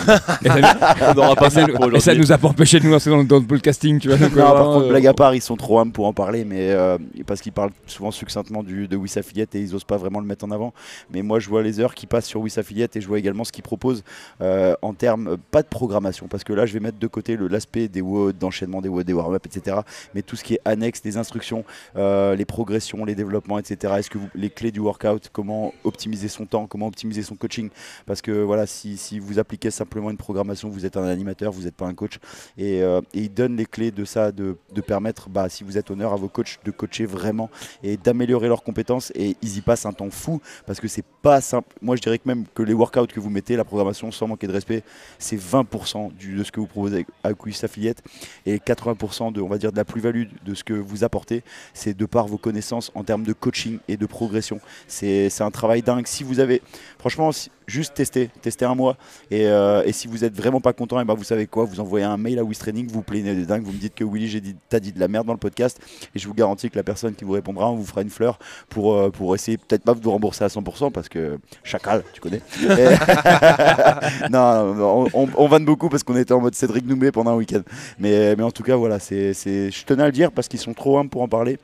ça, On n'aura pas et ça ça nous- pour et ça aujourd'hui. nous a pas empêché de nous lancer dans, le- dans le podcasting, tu vois. donc, Non, par euh, contre, euh, blague à part, ils sont trop âmes pour en parler, mais euh, parce qu'ils parlent souvent succinctement du, de Wiss Affiliate et ils osent pas vraiment le mettre en avant. Mais moi, je vois les heures qui passent sur Wiss Affiliate et je vois également ce qu'ils proposent euh, en termes, pas de programmation, parce que là, je vais mettre de côté le- l'aspect des WOD, d'enchaînement des WOD, des warm-up, etc. Mais tout ce qui est annexe, les instructions, euh, les progressions, les développements, etc. Est-ce que vous, les clés du workout, comment optimiser son temps, comment optimiser son coaching Parce que voilà, si, vous appliquez simplement une programmation, vous êtes un animateur, vous n'êtes pas un coach. Et, euh, et ils donnent les clés de ça, de, permettre, bah, si vous êtes honneur à vos coachs, de coacher vraiment et d'améliorer leurs compétences. Et ils y passent un temps fou parce que c'est pas simple. Moi, je dirais que même que les workouts que vous mettez, la programmation, sans manquer de respect, c'est 20% du- de ce que vous proposez avec Quiz Affiliate et 80% de, on va dire, de la plus-value de ce que vous apportez, c'est de par vos connaissances en termes de coaching et de progression. C'est un travail dingue. Si vous avez, franchement, si- juste tester, tester un mois. Et, euh, et si vous êtes vraiment pas content, et ben vous savez quoi, vous envoyez un mail à Wistraining, vous plaignez des dingues, vous me dites que Willy, j'ai dit, t'as dit de la merde dans le podcast, et je vous garantis que la personne qui vous répondra, on vous fera une fleur pour, euh, essayer peut-être pas de vous rembourser à 100% parce que chacal, tu connais. Non, on, vanne beaucoup parce qu'on était en mode Cédric Noumet pendant un week-end. Mais, en tout cas, voilà, c'est, je tenais à le dire parce qu'ils sont trop humbles pour en parler.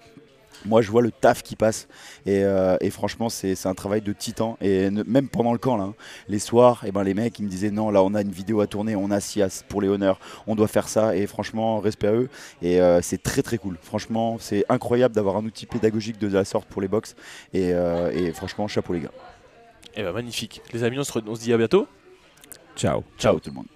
Moi, je vois le taf qui passe et, euh, et franchement, c'est un travail de titan. Et ne- même pendant le camp, là, hein, les soirs, et ben, les mecs, ils me disaient non, là, on a une vidéo à tourner, on a SIAS pour les honneurs, on doit faire ça. Et franchement, respect à eux. Et euh, c'est très très cool. Franchement, c'est incroyable d'avoir un outil pédagogique de la sorte pour les box. Et, euh, et franchement, chapeau les gars. Et bah magnifique. Les amis, on se, re- on se dit à bientôt. Ciao. Ciao tout le monde.